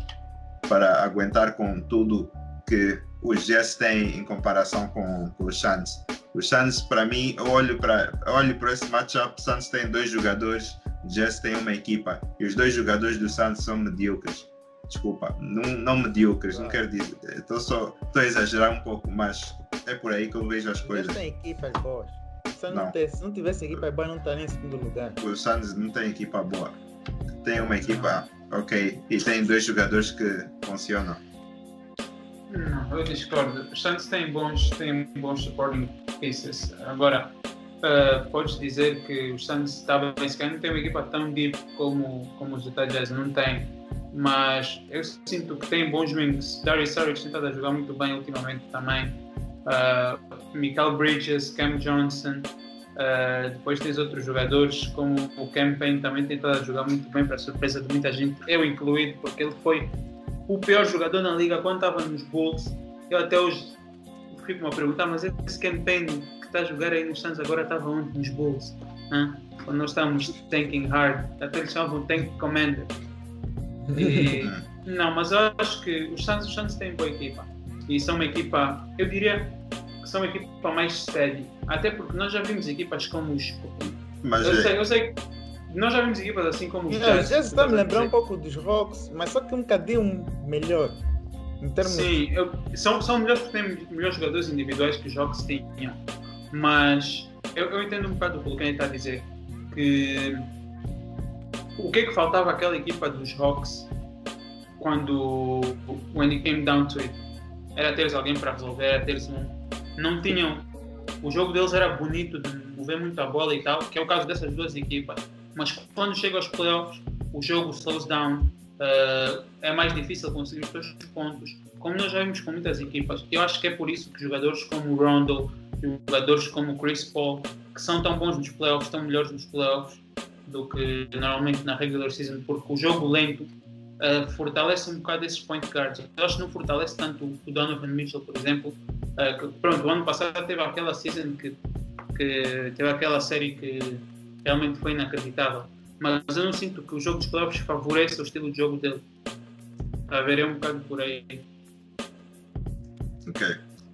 para aguentar com tudo que os Jazz têm em comparação com, com os Suns. Os Suns, para mim, eu olho para olho para esse matchup. Suns tem dois jogadores, Jazz tem uma equipa. E os dois jogadores do Suns são medíocres. Desculpa, não, não medíocres, não quero dizer. Estou só estou a exagerar um pouco, mas é por aí que eu vejo as
Eles
coisas.
têm equipas boas. Se não,
Não.
se não tivesse equipas boas, não estaria em segundo lugar.
Os Suns não tem equipa boa. Tem uma equipa ok e tem dois jogadores que funcionam.
Não, eu discordo. Os Santos têm bons, têm bons supporting pieces. Agora, uh, podes dizer que os Santos estavam se calhar não tem uma equipa tão deep como, como os Utah Jazz, não tem. Mas eu sinto que tem bons wings. Darius Saric tem estado a jogar muito bem ultimamente também. Uh, Michael Bridges, Cam Johnson. Uh, depois tens outros jogadores como o Campaign também tem estado a jogar muito bem para surpresa de muita gente, eu incluído, porque ele foi o pior jogador na liga quando estava nos Bulls. Eu até hoje fico-me a perguntar, mas esse campaign que está a jogar aí nos Suns agora estava onde? Nos Bulls? Quando nós estávamos tanking hard, até eles chamavam Tank Commander. E, não, mas eu acho que os Suns, os Suns têm boa equipa. E são uma equipa, eu diria que são uma equipa mais steady. Até porque nós já vimos equipas como os.
Mas
eu,
é-
sei, eu sei que nós já vimos equipas assim como os Jazz.
já está me lembrar um pouco dos Rocks, mas só que um bocadinho melhor. Em termos
Sim, eu- são, são melhores porque têm melhores jogadores individuais que os Hawks tinham. Mas eu, eu entendo um bocado o que o Kenny está a dizer. Que o que é que faltava àquela equipa dos Hawks quando when it came down to it? Era teres alguém para resolver, era teres um. Não tinham. O jogo deles era bonito de mover muito a bola e tal, que é o caso dessas duas equipas. Mas quando chega aos playoffs, o jogo slows down, Uh, é mais difícil conseguir os seus pontos, como nós já vimos com muitas equipas. Eu acho que é por isso que jogadores como o Rondo, jogadores como o Chris Paul, que são tão bons nos playoffs, tão melhores nos playoffs do que normalmente na regular season, porque o jogo lento uh, fortalece um bocado esses point guards. Eu acho que não fortalece tanto o Donovan Mitchell, por exemplo. Uh, que, pronto, o ano passado teve aquela season que, que teve aquela série que realmente foi inacreditável mas eu não sinto que o jogo dos playoffs favoreça o estilo de jogo dele. A ver, é um bocado por aí.
Ok.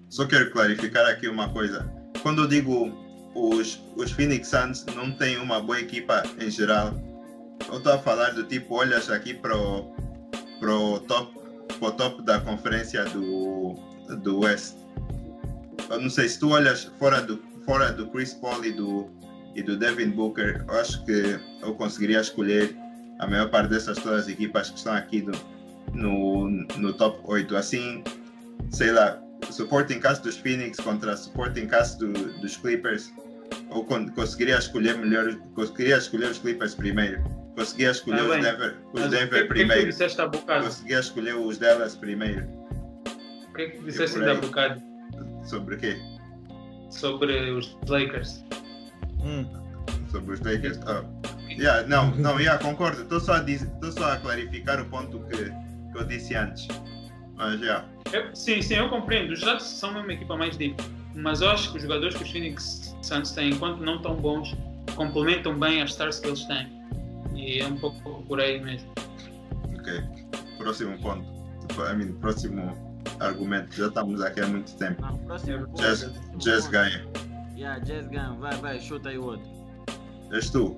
Só quero clarificar aqui uma coisa. Quando eu digo os, os Phoenix Suns não têm uma boa equipa em geral, eu estou a falar do tipo, olhas aqui para o pro top, pro top da conferência do, do West. Eu não sei se tu olhas fora do, fora do Chris Paul e do, e do Devin Booker, eu acho que eu conseguiria escolher a maior parte dessas todas as equipas que estão aqui do, no, no top 8. Assim, sei lá, supporting cast dos Phoenix contra supporting cast do, dos Clippers, eu con conseguiria escolher melhor, conseguiria escolher os Clippers primeiro. Conseguia escolher
Ah,
os. Denver, os
Mas
Denver
o que, o que é que tu
primeiro.
disseste há bocado?
Conseguia escolher os Dallas primeiro.
O que é que disseste ainda há bocado
Sobre o quê?
sobre os Lakers?
Hum.
Sobre os Lakers. Oh. Yeah, não, não, yeah, concordo. Estou só, só a clarificar o ponto que, que eu disse antes. Mas já.
Eu- sim, sim, eu compreendo. Os Jazz são uma equipa mais deep. Mas eu acho que os jogadores que os Phoenix Suns têm, enquanto não tão bons, complementam bem as stars que eles têm. E é um pouco por aí mesmo.
Ok. Próximo ponto. I mean, próximo argumento. Já estamos aqui há muito tempo.
Não, próximo ponto,
Jazz,
próximo
Jazz
ponto.
ganha.
Yeah, Jazz ganha. Vai, vai, chuta aí o outro.
És tu?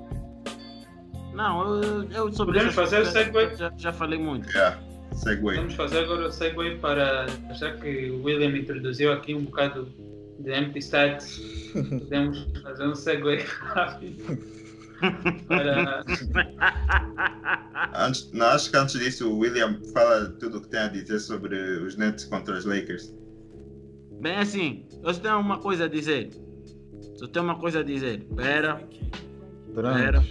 Não, eu, eu sobre
Podemos fazer o segue?
Já, já falei muito.
Yeah. Segue.
Vamos fazer agora o segue para. Já que o William introduziu aqui um bocado empty stats, podemos fazer um segue rápido. para,
Antes, não, acho que antes disso o William fala tudo o que tem a dizer sobre os Nets contra os Lakers.
Bem assim, eu só tenho uma coisa a dizer. Só tenho uma coisa a dizer. Pera, pera.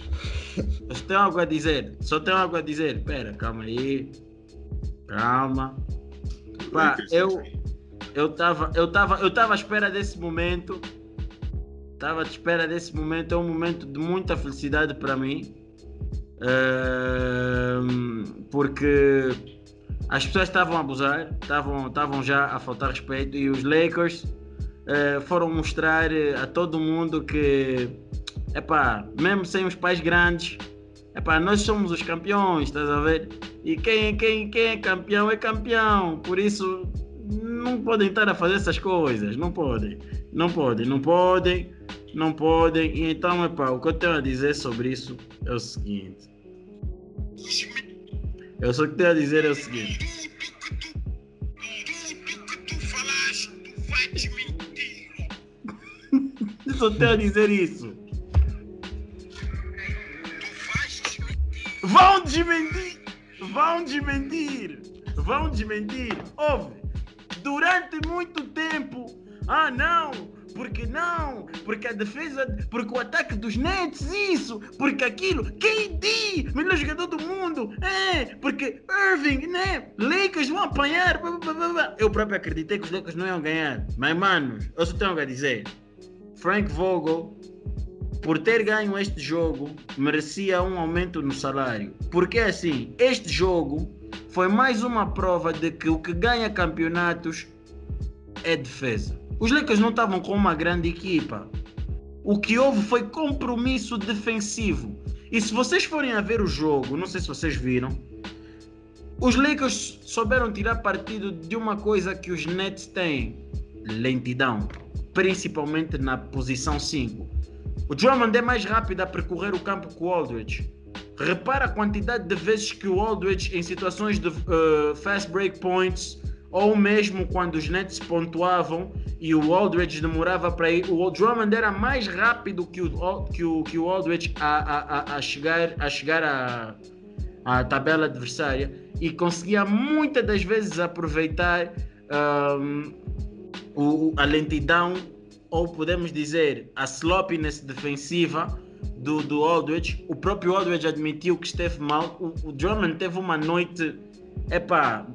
Eu só tenho algo a dizer. Só tenho algo a dizer. Pera, calma aí. Calma. Pá,
Lakers,
eu, eu tava, eu tava, eu tava à espera desse momento. Tava à espera desse momento. É um momento de muita felicidade para mim. Ehm, porque as pessoas estavam a abusar, estavam, estavam já a faltar respeito e os Lakers eh, foram mostrar eh, a todo mundo que, epá, mesmo sem os pais grandes, epá, nós somos os campeões, estás a ver? E quem, quem, quem é campeão é campeão, por isso não podem estar a fazer essas coisas, não podem, não podem, não podem, não podem. E então, epá, o que eu tenho a dizer sobre isso é o seguinte. Eu só tenho a dizer é o seguinte. Eu só tenho a dizer isso. Vão desmentir! Vão desmentir! Vão desmentir! Ouve! Durante muito tempo. Ah, não, porque não, porque a defesa, porque o ataque dos Nets, isso, porque aquilo, KD, melhor jogador do mundo, é, porque Irving, né, Lakers vão apanhar, eu próprio acreditei que os Lakers não iam ganhar, mas mano, eu só tenho a dizer, Frank Vogel, por ter ganho este jogo, merecia um aumento no salário, porque assim, este jogo foi mais uma prova de que o que ganha campeonatos é defesa. Os Lakers não estavam com uma grande equipa. O que houve foi compromisso defensivo. E se vocês forem a ver o jogo, não sei se vocês viram, os Lakers souberam tirar partido de uma coisa que os Nets têm: lentidão, principalmente na posição 5. O Drummond é mais rápido a percorrer o campo que o Aldridge. Repara a quantidade de vezes que o Aldridge, em situações de uh, fast break points, ou mesmo quando os Nets pontuavam e o Aldridge demorava para ir, o Drummond era mais rápido que o, que o, que o Aldridge a, a, a chegar, a chegar à, tabela adversária e conseguia muitas das vezes aproveitar um, o, a lentidão ou podemos dizer a sloppiness defensiva do, do Aldridge. O próprio Aldridge admitiu que esteve mal. O, o Drummond teve uma noite, epá,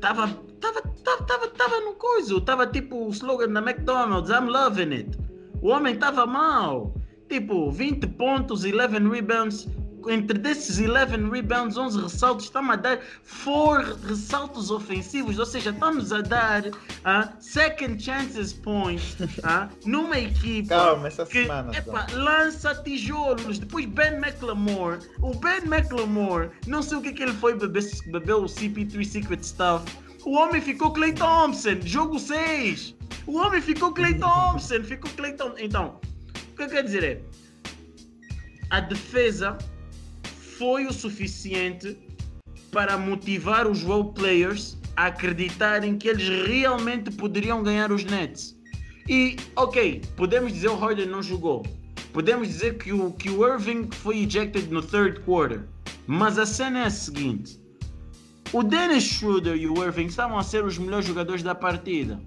Tava, tava, tava, tava, tava no coisa, tava tipo o slogan da McDonald's, I'm loving it. O homem tava mal. Tipo, 20 pontos, 11 rebounds. Entre desses 11 rebounds, 11 ressaltos, estamos a dar 4 ressaltos ofensivos, ou seja, estamos a dar uh, second chances points uh, numa equipa
Calma, essa
que
semana.
epa, lança tijolos. Depois Ben McLemore, o Ben McLemore, não sei o que, que ele foi beber, bebeu o CP3 Secret Stuff. O homem ficou Clay Thompson, jogo 6. O homem ficou Clay Thompson, ficou Clay Thompson. Então, o que eu quero dizer é, a defesa foi o suficiente para motivar os role players a acreditarem que eles realmente poderiam ganhar os Nets. E, ok, podemos dizer o Harden não jogou. Podemos dizer que o, que o Irving foi ejected no third quarter. Mas a cena é a seguinte. O Dennis Schroeder e o Irving estavam a ser os melhores jogadores da partida.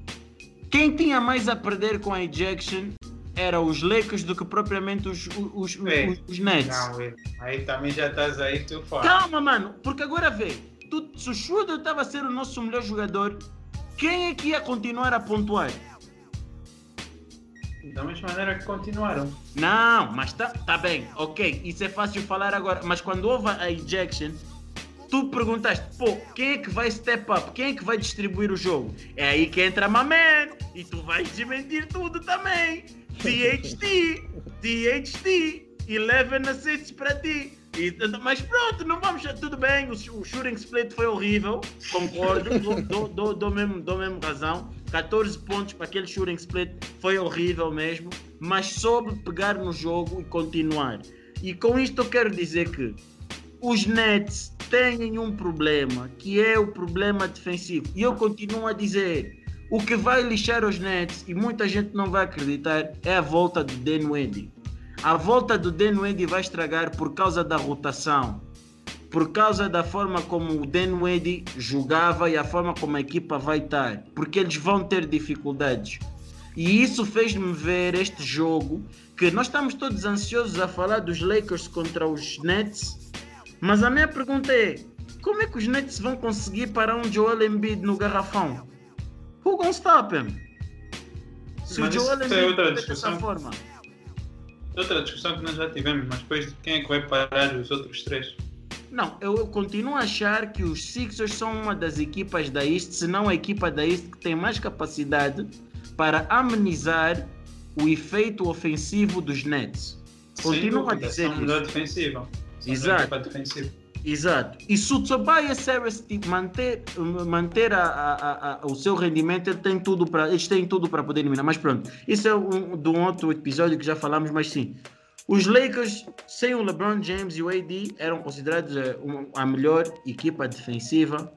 Quem tinha mais a perder com a ejection era os Lakers do que propriamente os, os, os, os, os Nets.
Não, aí também já estás aí, tu fala.
Calma, mano, porque agora vê, tu, se o Schroeder estava a ser o nosso melhor jogador, quem é que ia continuar a pontuar?
Da mesma maneira que continuaram.
Não, mas tá, tá bem, ok, isso é fácil falar agora, mas quando houve a ejection, tu perguntaste, pô, quem é que vai step up? Quem é que vai distribuir o jogo? É aí que entra a man e tu vais desmentir tudo também. THT, THT, 11 assists para ti. E, mas pronto, não vamos. Tudo bem, o, o shooting split foi horrível, concordo, dou, dou, dou, dou, mesmo, dou mesmo razão. 14 pontos para aquele shooting split foi horrível mesmo, mas soube pegar no jogo e continuar. E com isto eu quero dizer que os Nets têm um problema, que é o problema defensivo. E eu continuo a dizer, o que vai lixar os Nets, e muita gente não vai acreditar, é a volta do Dan Wendy. A volta do Dan Wendy vai estragar por causa da rotação, por causa da forma como o Dan Wendy jogava e a forma como a equipa vai estar, porque eles vão ter dificuldades. E isso fez-me ver este jogo, que nós estamos todos ansiosos a falar dos Lakers contra os Nets, mas a minha pergunta é, como é que os Nets vão conseguir parar um Joel Embiid no garrafão? Who gonna stop him? Se
Mas
o Joel
isso é outra discussão.
forma.
Outra discussão que nós já tivemos, mas depois quem é que vai parar os outros três?
Não, eu, eu continuo a achar que os Sixers são uma das equipas da East, se não a equipa da East que tem mais capacidade para amenizar o efeito ofensivo dos Nets. Continuo a dizer
são
isso.
defensiva. São
Exato.
defensiva.
Exato. E se o Tobias Harris tipo, manter, manter a, a- a- o seu rendimento, ele tem tudo para, eles têm tudo para poder eliminar. Mas pronto, isso é um, de um outro episódio que já falamos, mas sim. Os Lakers, sem o LeBron James e o AD, eram considerados eh, a melhor equipa defensiva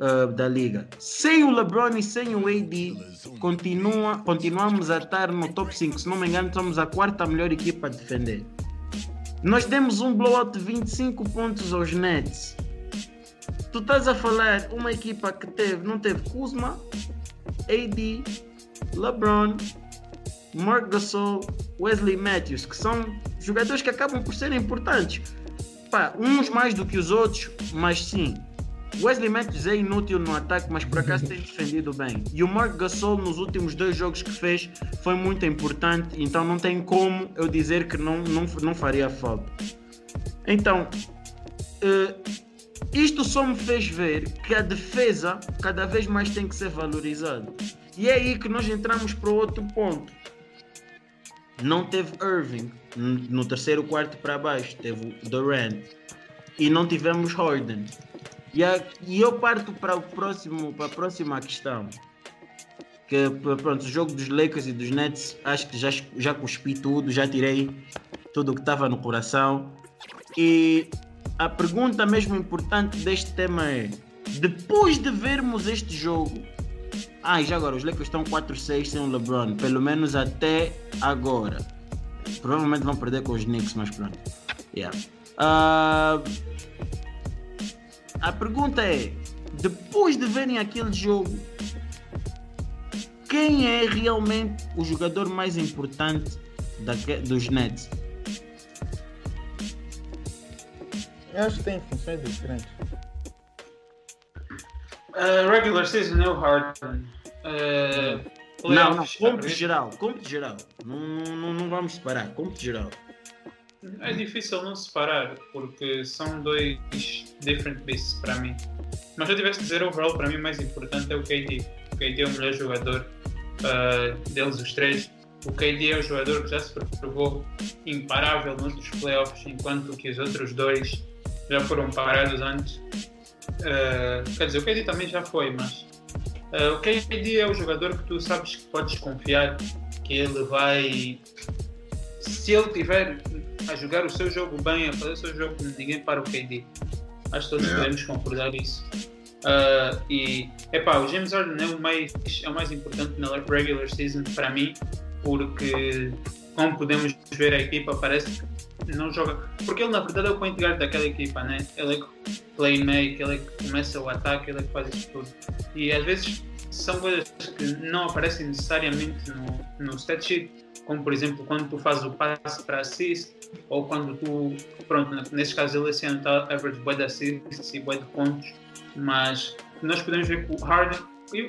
eh, da liga. Sem o LeBron e sem o AD, continua, continuamos a estar no top 5. Se não me engano, somos a quarta melhor equipa a defender. Nós demos um blowout de 25 pontos aos Nets. tu estás a falar uma equipa que teve, não teve Kuzma, AD, LeBron, Mark Gasol, Wesley Matthews, que são jogadores que acabam por ser importantes. Pá, uns mais do que os outros, mas sim. Wesley Matthews é inútil no ataque, mas por acaso tem defendido bem. E o Mark Gasol nos últimos dois jogos que fez foi muito importante, então não tem como eu dizer que não, não, não faria falta. Então, uh, isto só me fez ver que a defesa cada vez mais tem que ser valorizada. E é aí que nós entramos para outro ponto. Não teve Irving no terceiro quarto para baixo, teve Durant. E não tivemos Harden. E, a, e eu parto para, o próximo, para a próxima questão. Que pronto, o jogo dos Lakers e dos Nets, acho que já, já cuspi tudo, já tirei tudo o que estava no coração. E a pergunta mesmo importante deste tema é: depois de vermos este jogo, ah, e já agora, os Lakers estão 4-6 sem o LeBron, pelo menos até agora. Provavelmente vão perder com os Knicks, mas pronto. Yeah. Uh, a pergunta é: depois de verem aquele jogo, quem é realmente o jogador mais importante da, dos Nets?
Eu acho que tem funções diferentes.
Uh, regular season é o Harden. Uh,
não, não, compre geral, compre geral. Não, não, não vamos separar, compre geral.
É difícil não separar, porque são dois different beasts para mim. Mas se eu tivesse de dizer overall, para mim o mais importante é o KD. O KD é o melhor jogador uh, deles, os três. O KD é o jogador que já se provou imparável nos playoffs, enquanto que os outros dois já foram parados antes. Uh, quer dizer, o KD também já foi, mas uh, o KD é o jogador que tu sabes que podes confiar que ele vai. Se ele tiver a jogar o seu jogo bem, a fazer o seu jogo, ninguém para o KD. Acho que todos yeah. podemos concordar isso. Uh, e epá, o James Harden é o mais, é o mais importante na regular season para mim, porque como podemos ver a equipa parece que não joga. Porque ele na verdade é o point guard daquela equipa, né? Ele é que playmake, ele é que começa o ataque, ele é que faz isso tudo. E às vezes são coisas que não aparecem necessariamente no, no stat sheet, como por exemplo quando tu fazes o passe para assist, ou quando tu, pronto, nesse caso ele esse ano está average boa de assists e boa de pontos, mas nós podemos ver que o Harden,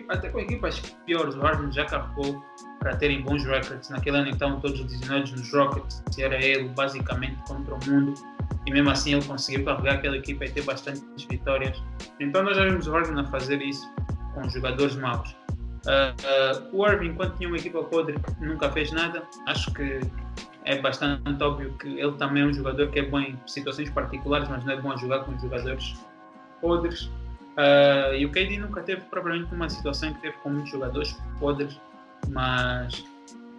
até com equipas piores, o Harden já carregou para terem bons records. Naquele ano então todos lesionados nos Rockets, era ele basicamente contra o mundo, e mesmo assim ele conseguiu carregar aquela equipa e ter bastantes vitórias. Então nós já vimos o Harden a fazer isso com jogadores maus. Uh, uh, o Irving, quando tinha uma equipa podre, nunca fez nada. Acho que é bastante óbvio que ele também é um jogador que é bom em situações particulares, mas não é bom a jogar com jogadores podres. Uh, e o KD nunca teve propriamente uma situação que teve com muitos jogadores podres, mas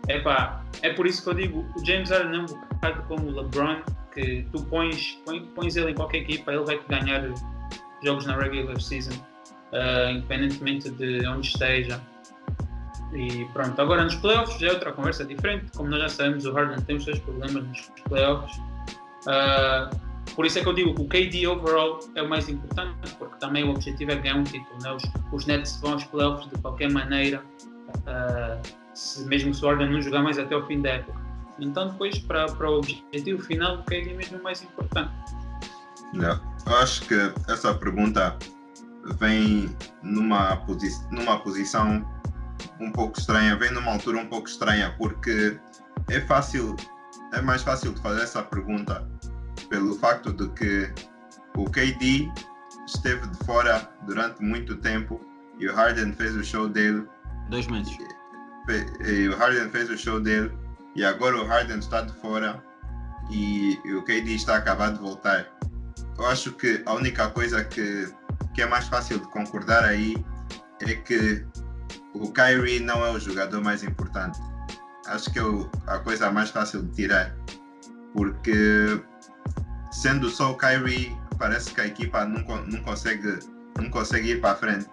epá, é por isso que eu digo: o James Harden é um bocado como o LeBron, que tu pões, pões ele em qualquer equipa, ele vai te ganhar jogos na regular season, uh, independentemente de onde esteja. E pronto, agora nos playoffs é outra conversa diferente. Como nós já sabemos, o Harden tem os seus problemas nos playoffs. Uh, por isso é que eu digo que o KD overall é o mais importante, porque também o objetivo é ganhar um título. Né? Os, os Nets vão aos playoffs de qualquer maneira, uh, se, mesmo se o Harden não jogar mais até o fim da época. Então, depois, para, para o objetivo final, o KD é mesmo o mais importante.
Yeah. Eu acho que essa pergunta vem numa, posi numa posição um pouco estranha, vem numa altura um pouco estranha, porque é fácil, é mais fácil de fazer essa pergunta pelo facto de que o KD esteve de fora durante muito tempo e o Harden fez o show dele.
Dois meses.
E, e o Harden fez o show dele e agora o Harden está de fora e, e o KD está acabado de voltar. Eu acho que a única coisa que, que é mais fácil de concordar aí é que o Kyrie não é o jogador mais importante. Acho que é a coisa mais fácil de tirar. Porque sendo só o Kyrie, parece que a equipa não, não, consegue, não consegue ir para frente.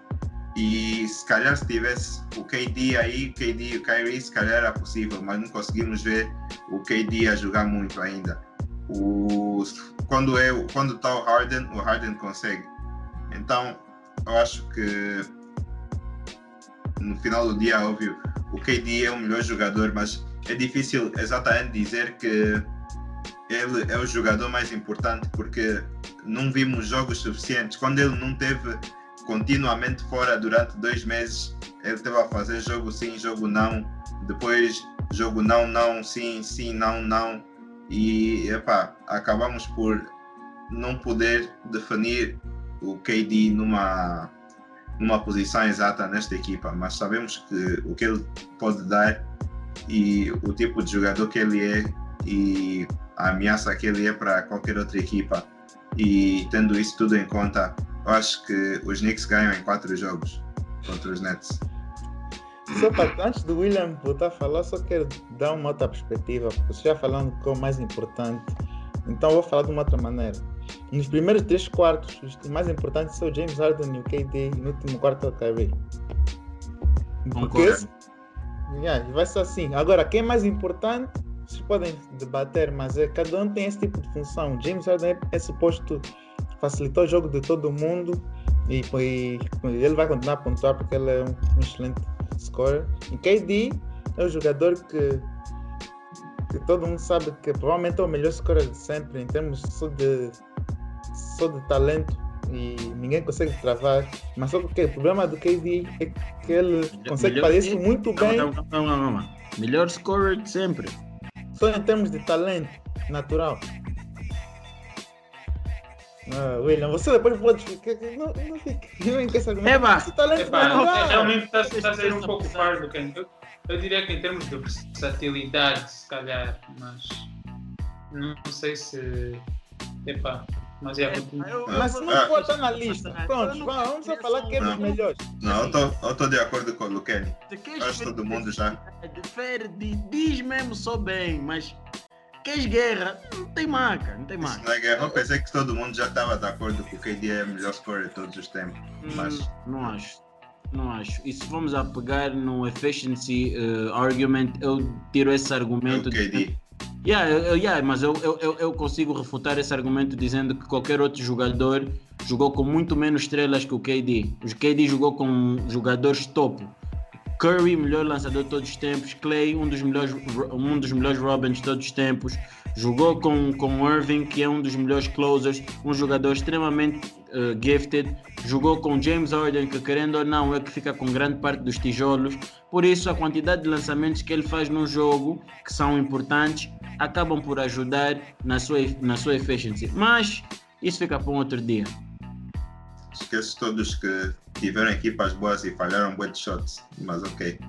E se calhar se tivesse o KD aí, o KD e o Kyrie, se calhar era possível, mas não conseguimos ver o KD a jogar muito ainda. O, quando é, quando está o Harden, o Harden consegue. Então, eu acho que no final do dia, óbvio, o KD é o melhor jogador, mas é difícil exatamente dizer que ele é o jogador mais importante porque não vimos jogos suficientes. Quando ele não teve continuamente fora durante dois meses, ele esteve a fazer jogo sim, jogo não, depois jogo não, não, sim, sim, não, não. E epá, acabamos por não poder definir o KD numa, numa posição exata nesta equipa, mas sabemos que o que ele pode dar e o tipo de jogador que ele é e a ameaça que ele é para qualquer outra equipa. E tendo isso tudo em conta, eu acho que os Knicks ganham em quatro jogos contra os Nets.
Só para, antes do William voltar a falar, só quero dar uma outra perspectiva, porque já falando que é o mais importante, então vou falar de uma outra maneira. Nos primeiros três quartos, os mais importantes são o James Harden e o KD, e no último quarto é o Kyrie. Porque yeah, vai ser assim. Agora, quem é mais importante, vocês podem debater, mas é, cada um tem esse tipo de função. James Harden é, é suposto facilitar o jogo de todo mundo e, e, ele vai continuar a pontuar porque ele é um, um excelente scorer. E KD é o jogador que, que todo mundo sabe que provavelmente é o melhor scorer de sempre em termos só de, só de talento e ninguém consegue travar. Mas só que o problema do KD é que ele consegue melhor, fazer isso muito bem. Não,
não, não, não, Melhor scorer de sempre.
Só em termos de talento natural. Ah, William, você depois pode ficar. Não, não fique. Não.
Eba!
Esse talento
Eba, natural. Realmente está, a ser um pouco fardo, Ken. Eu, eu diria que em termos de versatilidade, se calhar, mas. Não sei se. Epá, mas é,
Mas não ah, pode estar na lista. Pronto, vamos só falar que é dos melhores.
Não, eu estou de acordo com o Luqueni. Acho que todo mundo já.
Difere, diz mesmo só bem, mas queres guerra? Não tem marca, não tem marca.
Isso não é guerra. Eu pensei que todo mundo já estava de acordo que o KD é o melhor scorer de todos os tempos. Hum, mas...
Não, não acho. Não acho. E se vamos a pegar no efficiency uh, argument, eu tiro esse argumento. É o
KD. De
Yeah, eu, yeah, mas eu, eu, eu consigo refutar esse argumento dizendo que qualquer outro jogador jogou com muito menos estrelas que o KD. O KD jogou com jogadores topo. Curry, melhor lançador de todos os tempos. Clay, um dos melhores, um dos melhores Robins de todos os tempos. Jogou com, com Irving, que é um dos melhores closers, um jogador extremamente uh, gifted. Jogou com James Harden, que querendo ou não é que fica com grande parte dos tijolos. Por isso, a quantidade de lançamentos que ele faz no jogo, que são importantes, acabam por ajudar na sua, na sua efficiency. Mas isso fica para um outro dia.
Esqueço todos que tiveram equipas boas e falharam de shots, mas ok.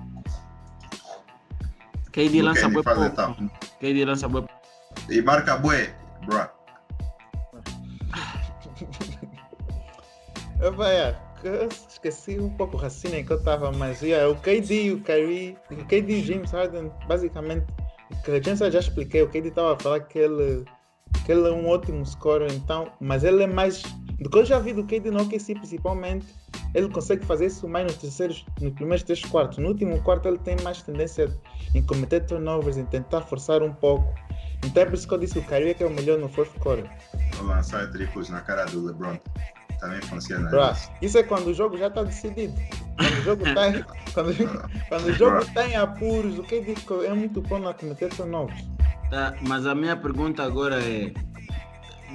KD lança bué pouco. Então. KD lança bué
E marca bué, bro.
Eu esqueci um pouco o raciocínio que eu estava, mas yeah, o KD, o Kyrie, o KD e James Harden basicamente que a gente já expliquei, o que ele estava a falar que ele, que ele é um ótimo scorer, então, mas ele é mais. Do que eu já vi do KD no OKC, principalmente, ele consegue fazer isso mais nos terceiros, nos primeiros três quartos. No último quarto, ele tem mais tendência em cometer turnovers, em tentar forçar um pouco. Então é por isso que eu disse que o Kyrie é que é o melhor no fourth quarter.
Vou lançar triplos na cara do LeBron também funciona.
Bro, isso é quando o jogo já está decidido. Quando o jogo está em, quando, quando o jogo está em apuros, o que é muito bom na cometer novos.
Tá, mas a minha pergunta agora é: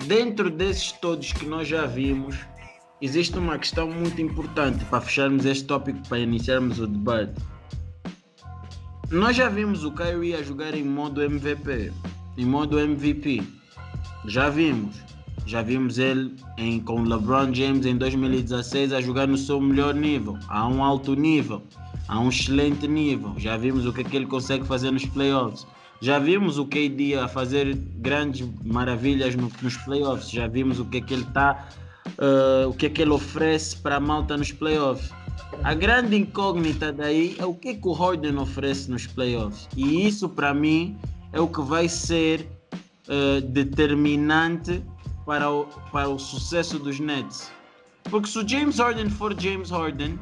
dentro desses todos que nós já vimos, existe uma questão muito importante para fecharmos este tópico, para iniciarmos o debate. Nós já vimos o Kyrie a jogar em modo MVP, em modo MVP. Já vimos. Já vimos ele em, com LeBron James em 2016 a jogar no seu melhor nível, a um alto nível, a um excelente nível. Já vimos o que, é que ele consegue fazer nos playoffs. Já vimos o KD a fazer grandes maravilhas no, nos playoffs. Já vimos o que é que ele está, uh, o que é que ele oferece para a malta nos playoffs. A grande incógnita daí é o que, é que o Harden oferece nos playoffs. E isso para mim é o que vai ser uh, determinante para o, para o sucesso dos Nets. Porque se o James Harden for James Harden,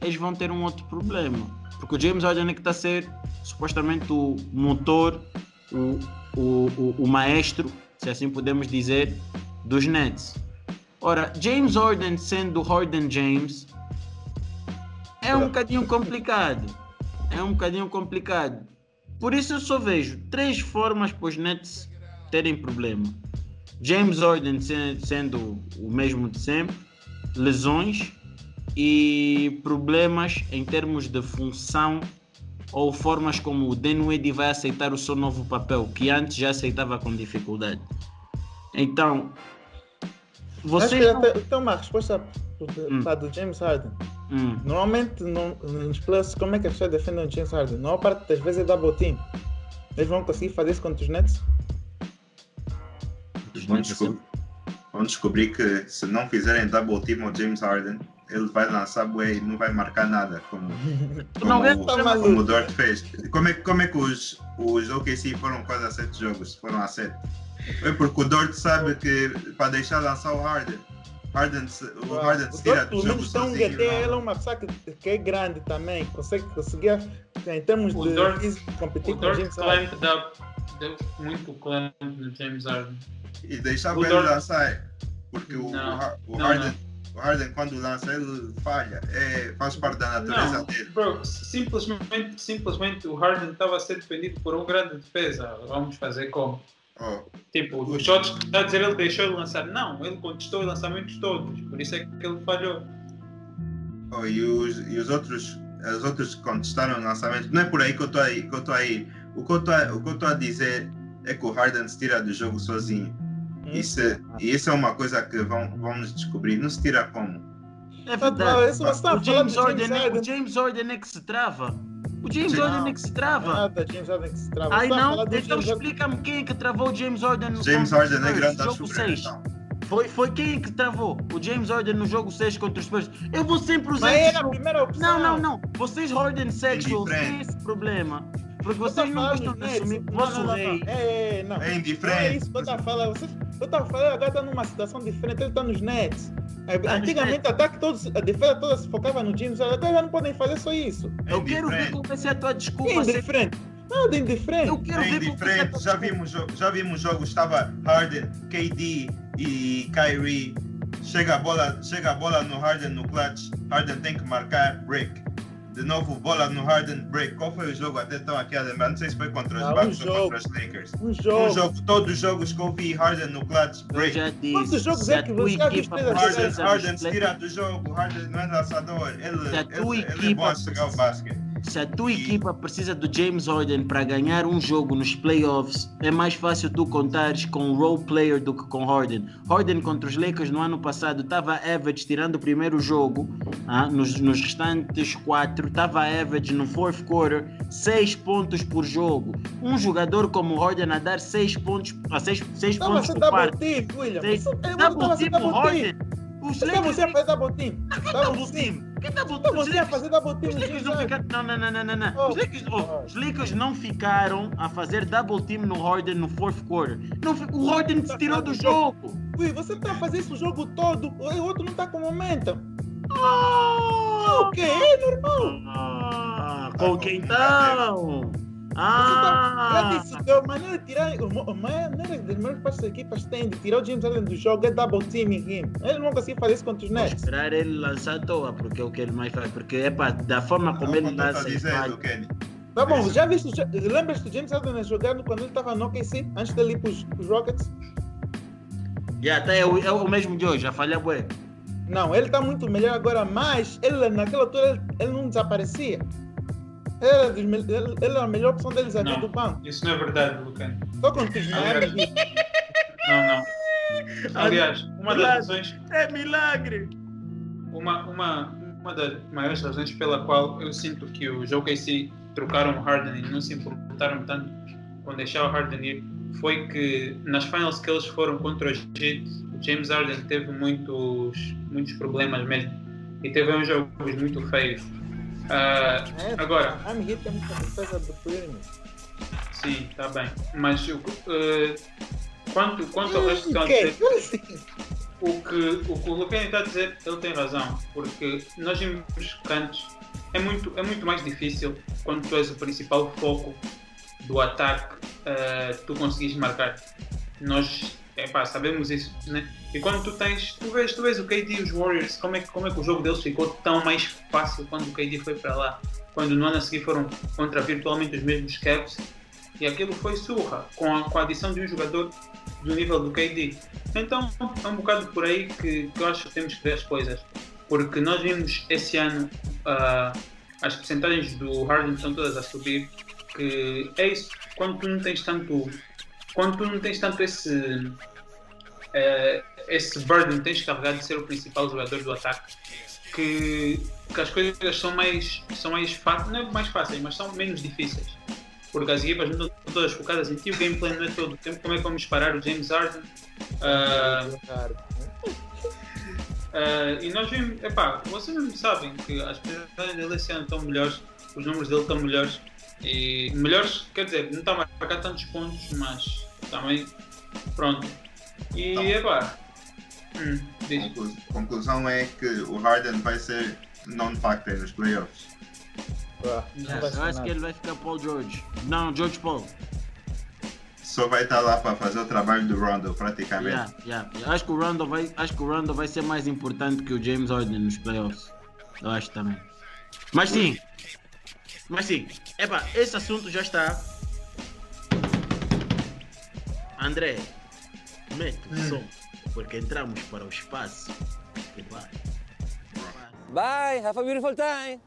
eles vão ter um outro problema. Porque o James Harden é que está a ser supostamente o motor, o, o, o, o maestro, se assim podemos dizer, dos Nets. Ora, James Harden sendo Harden James é um bocadinho complicado. É um bocadinho complicado. Por isso eu só vejo três formas para os Nets terem problema. James Harden sendo o mesmo de sempre, lesões e problemas em termos de função ou formas como o Dinwiddie vai aceitar o seu novo papel, que antes já aceitava com dificuldade. Então,
você. Não... Tem então, uma resposta hum. para do James Harden. Hum. Normalmente, no, nos playoffs, como é que as pessoas defendem o James Harden? Na maior parte das vezes é double team. Eles vão conseguir fazer isso contra os Nets?
Vão descobrir, vão descobrir que se não fizerem double team ao James Harden, ele vai lançar bué e não vai marcar nada, como, como, não, o, como o Dort fez. Como é, como é que os, os OKC foram quase a sete jogos? Foram a sete. Foi porque o Dort sabe que para deixar lançar o Harden. Harden, o Harden se tira do jogo
então,
sozinho.
Ele é uma pessoa que, que é grande também, consegue conseguir em termos o de Dort, competir
o com Dort Harden. Dá, deu muito clamp no James Harden.
E deixava ele lançar, porque o, o, Harden o Harden, quando lança, ele falha. É, faz parte da natureza
não,
dele.
Bro, simplesmente, simplesmente o Harden estava a ser defendido por um grande defesa. Vamos fazer como? Oh. Tipo, os shots que está a dizer ele deixou de lançar. Não, ele contestou os lançamentos todos. Por isso é que ele falhou.
Oh, e, os, e os outros os outros contestaram o lançamento. Não é por aí que eu estou aí. Que eu aí. O que eu estou a dizer é que o Harden se tira do jogo sozinho. Isso, e isso é uma coisa que vão, vamos descobrir. Não se tira como.
É verdade. Isso, você tá o, James Harden, James é, o James Harden é que se trava. O James Sim. Harden é que se trava.
Nada, James Harden que se trava.
Aí não, então explica-me quem é que travou o James Harden no
James Harden é grande
jogo 6. Foi, foi quem é que travou o James Harden no jogo 6 contra os Spurs? Eu vou sempre usar.
Mas era a primeira opção.
Não, não, não. Vocês Harden sexuals têm esse problema. Porque vocês não gostam de assumir o rei.
É, não.
É indiferente. Não é
isso que estava falando. Vocês, eu estava falando, agora está numa situação diferente. Ele está nos Nets. Tá Antigamente, até que todos, a defesa toda se focava no James. Agora já não podem fazer só isso.
É eu quero ver como vai ser a tua desculpa.
É indiferente. Nada indiferente.
Eu quero
é
ver
indiferente. Já vimos, já vimos jogos, estava Harden, KD e Kyrie. Chega a bola, chega a bola no Harden no clutch. Harden tem que marcar break de novo bola no Harden break. Qual foi o jogo? Até estão aqui a lembrar. Não sei se foi contra os ah, Bucks um ou contra os Lakers.
Um jogo.
Um jogo. Todos os jogos que eu vi Harden no clutch break.
Quantos jogos é que você já viu?
Harden, Harden se tira do jogo. Harden não é lançador. Ele, ele, ele é bom a chegar o basquete
se a tua equipa precisa do James Harden para ganhar um jogo nos playoffs, é mais fácil tu contares com um role player do que com Harden. Harden contra os Lakers no ano passado estava average tirando o primeiro jogo, ah, nos, nos restantes quatro, estava average no fourth quarter, 6 pontos por jogo. Um jogador como Harden a dar 6 pontos, a 6 pontos por parte.
Team, William.
Seis, double team, Harden.
Os Lakers... você a fazer double team.
Double team. Que double team?
Você a fazer double team. Os
Lakers não ficaram... Não, não, não, não, não. Oh. Os, Lakers, oh, os Lakers não ficaram a fazer double team no Harden no fourth quarter. Não, o Harden se tirou do jogo.
Ui, você está a fazer isso o jogo todo. O outro não está com momento.
Ah,
o quê? É normal.
Ah, com quem então? Ah!
Eu disse, a maneira de tirar, a maneira das melhores partes das equipas têm de tirar o James Harden do jogo é double teaming him. Eles não conseguem fazer isso contra os Nets.
esperar ele lançar à toa, porque é o que ele mais faz. Porque, é pá, da forma como ele
lança. Tá dizendo, Kenny.
Tá bom, já viste, lembras do James Harden jogando quando ele estava no OKC, antes dele ir para os Rockets?
Já, tá, é, o, é o mesmo de hoje, já falha bué.
Não, ele está muito melhor agora, mas ele naquela altura ele, ele não desaparecia. Era, dos, ele, ele era a melhor opção deles aqui
não,
do banco.
Isso não é verdade, Lucano.
Só contigo, não é?
Não, não. Aliás, uma das razões.
É milagre!
Uma, uma, uma das maiores razões pela qual eu sinto que os OKC trocaram o Harden e não se importaram tanto com deixar o Harden ir foi que nas finals que eles foram contra os Heat, o James Harden teve muitos, muitos problemas mesmo e teve uns jogos muito feios. Uh, é,
agora. A Hit é muita defesa do Pyramid.
Sim, está bem. Mas uh, quanto, quanto ao resto que estão a dizer. O que o, que o Luquinha está a dizer, ele tem razão. Porque nós vimos cantos. É muito, é muito mais difícil quando tu és o principal foco do ataque, uh, tu conseguires marcar. Nós É pá, sabemos isso, né? E quando tu tens, tu vês, tu vês o KD e os Warriors, como é, como é que o jogo deles ficou tão mais fácil quando o KD foi para lá? Quando no ano a seguir foram contra virtualmente os mesmos Cavs. E aquilo foi surra, com a, com a adição de um jogador do nível do KD. Então é um bocado por aí que, que eu acho que temos que ver as coisas. Porque nós vimos esse ano ah, as percentagens do Harden estão todas a subir. Que é isso, quando tu não tens tanto. Quando tu não tens tanto esse. eh, esse burden tens carregado de ser o principal jogador do ataque que, que as coisas são mais são mais fáceis, não é mais fáceis, mas são menos difíceis porque as equipas não estão todas focadas em ti, o gameplay não é todo o tempo, como é que vamos parar o James Harden Ah, ah, e nós vimos, epá, vocês mesmo sabem que as percentagens dele esse ano estão melhores, os números dele estão melhores e melhores, quer dizer, não está a marcar tantos pontos, mas também pronto. E
Tá.
epá, hum, diz.
Conclu- conclusão é que o Harden vai ser non-factor nos playoffs.
Ah,
Eu acho que ele vai ficar Paul George. Não, George Paul.
Só vai estar lá para fazer o trabalho do Rondo, praticamente.
Yeah, yeah. Eu Acho que o Rondo vai, acho que o Rondo vai ser mais importante que o James Harden nos playoffs. Eu acho também. Mas sim. Mas sim. Epa, esse assunto já está. André, mete o som, porque entramos para o espaço. Vai.
Bye. Have a beautiful time.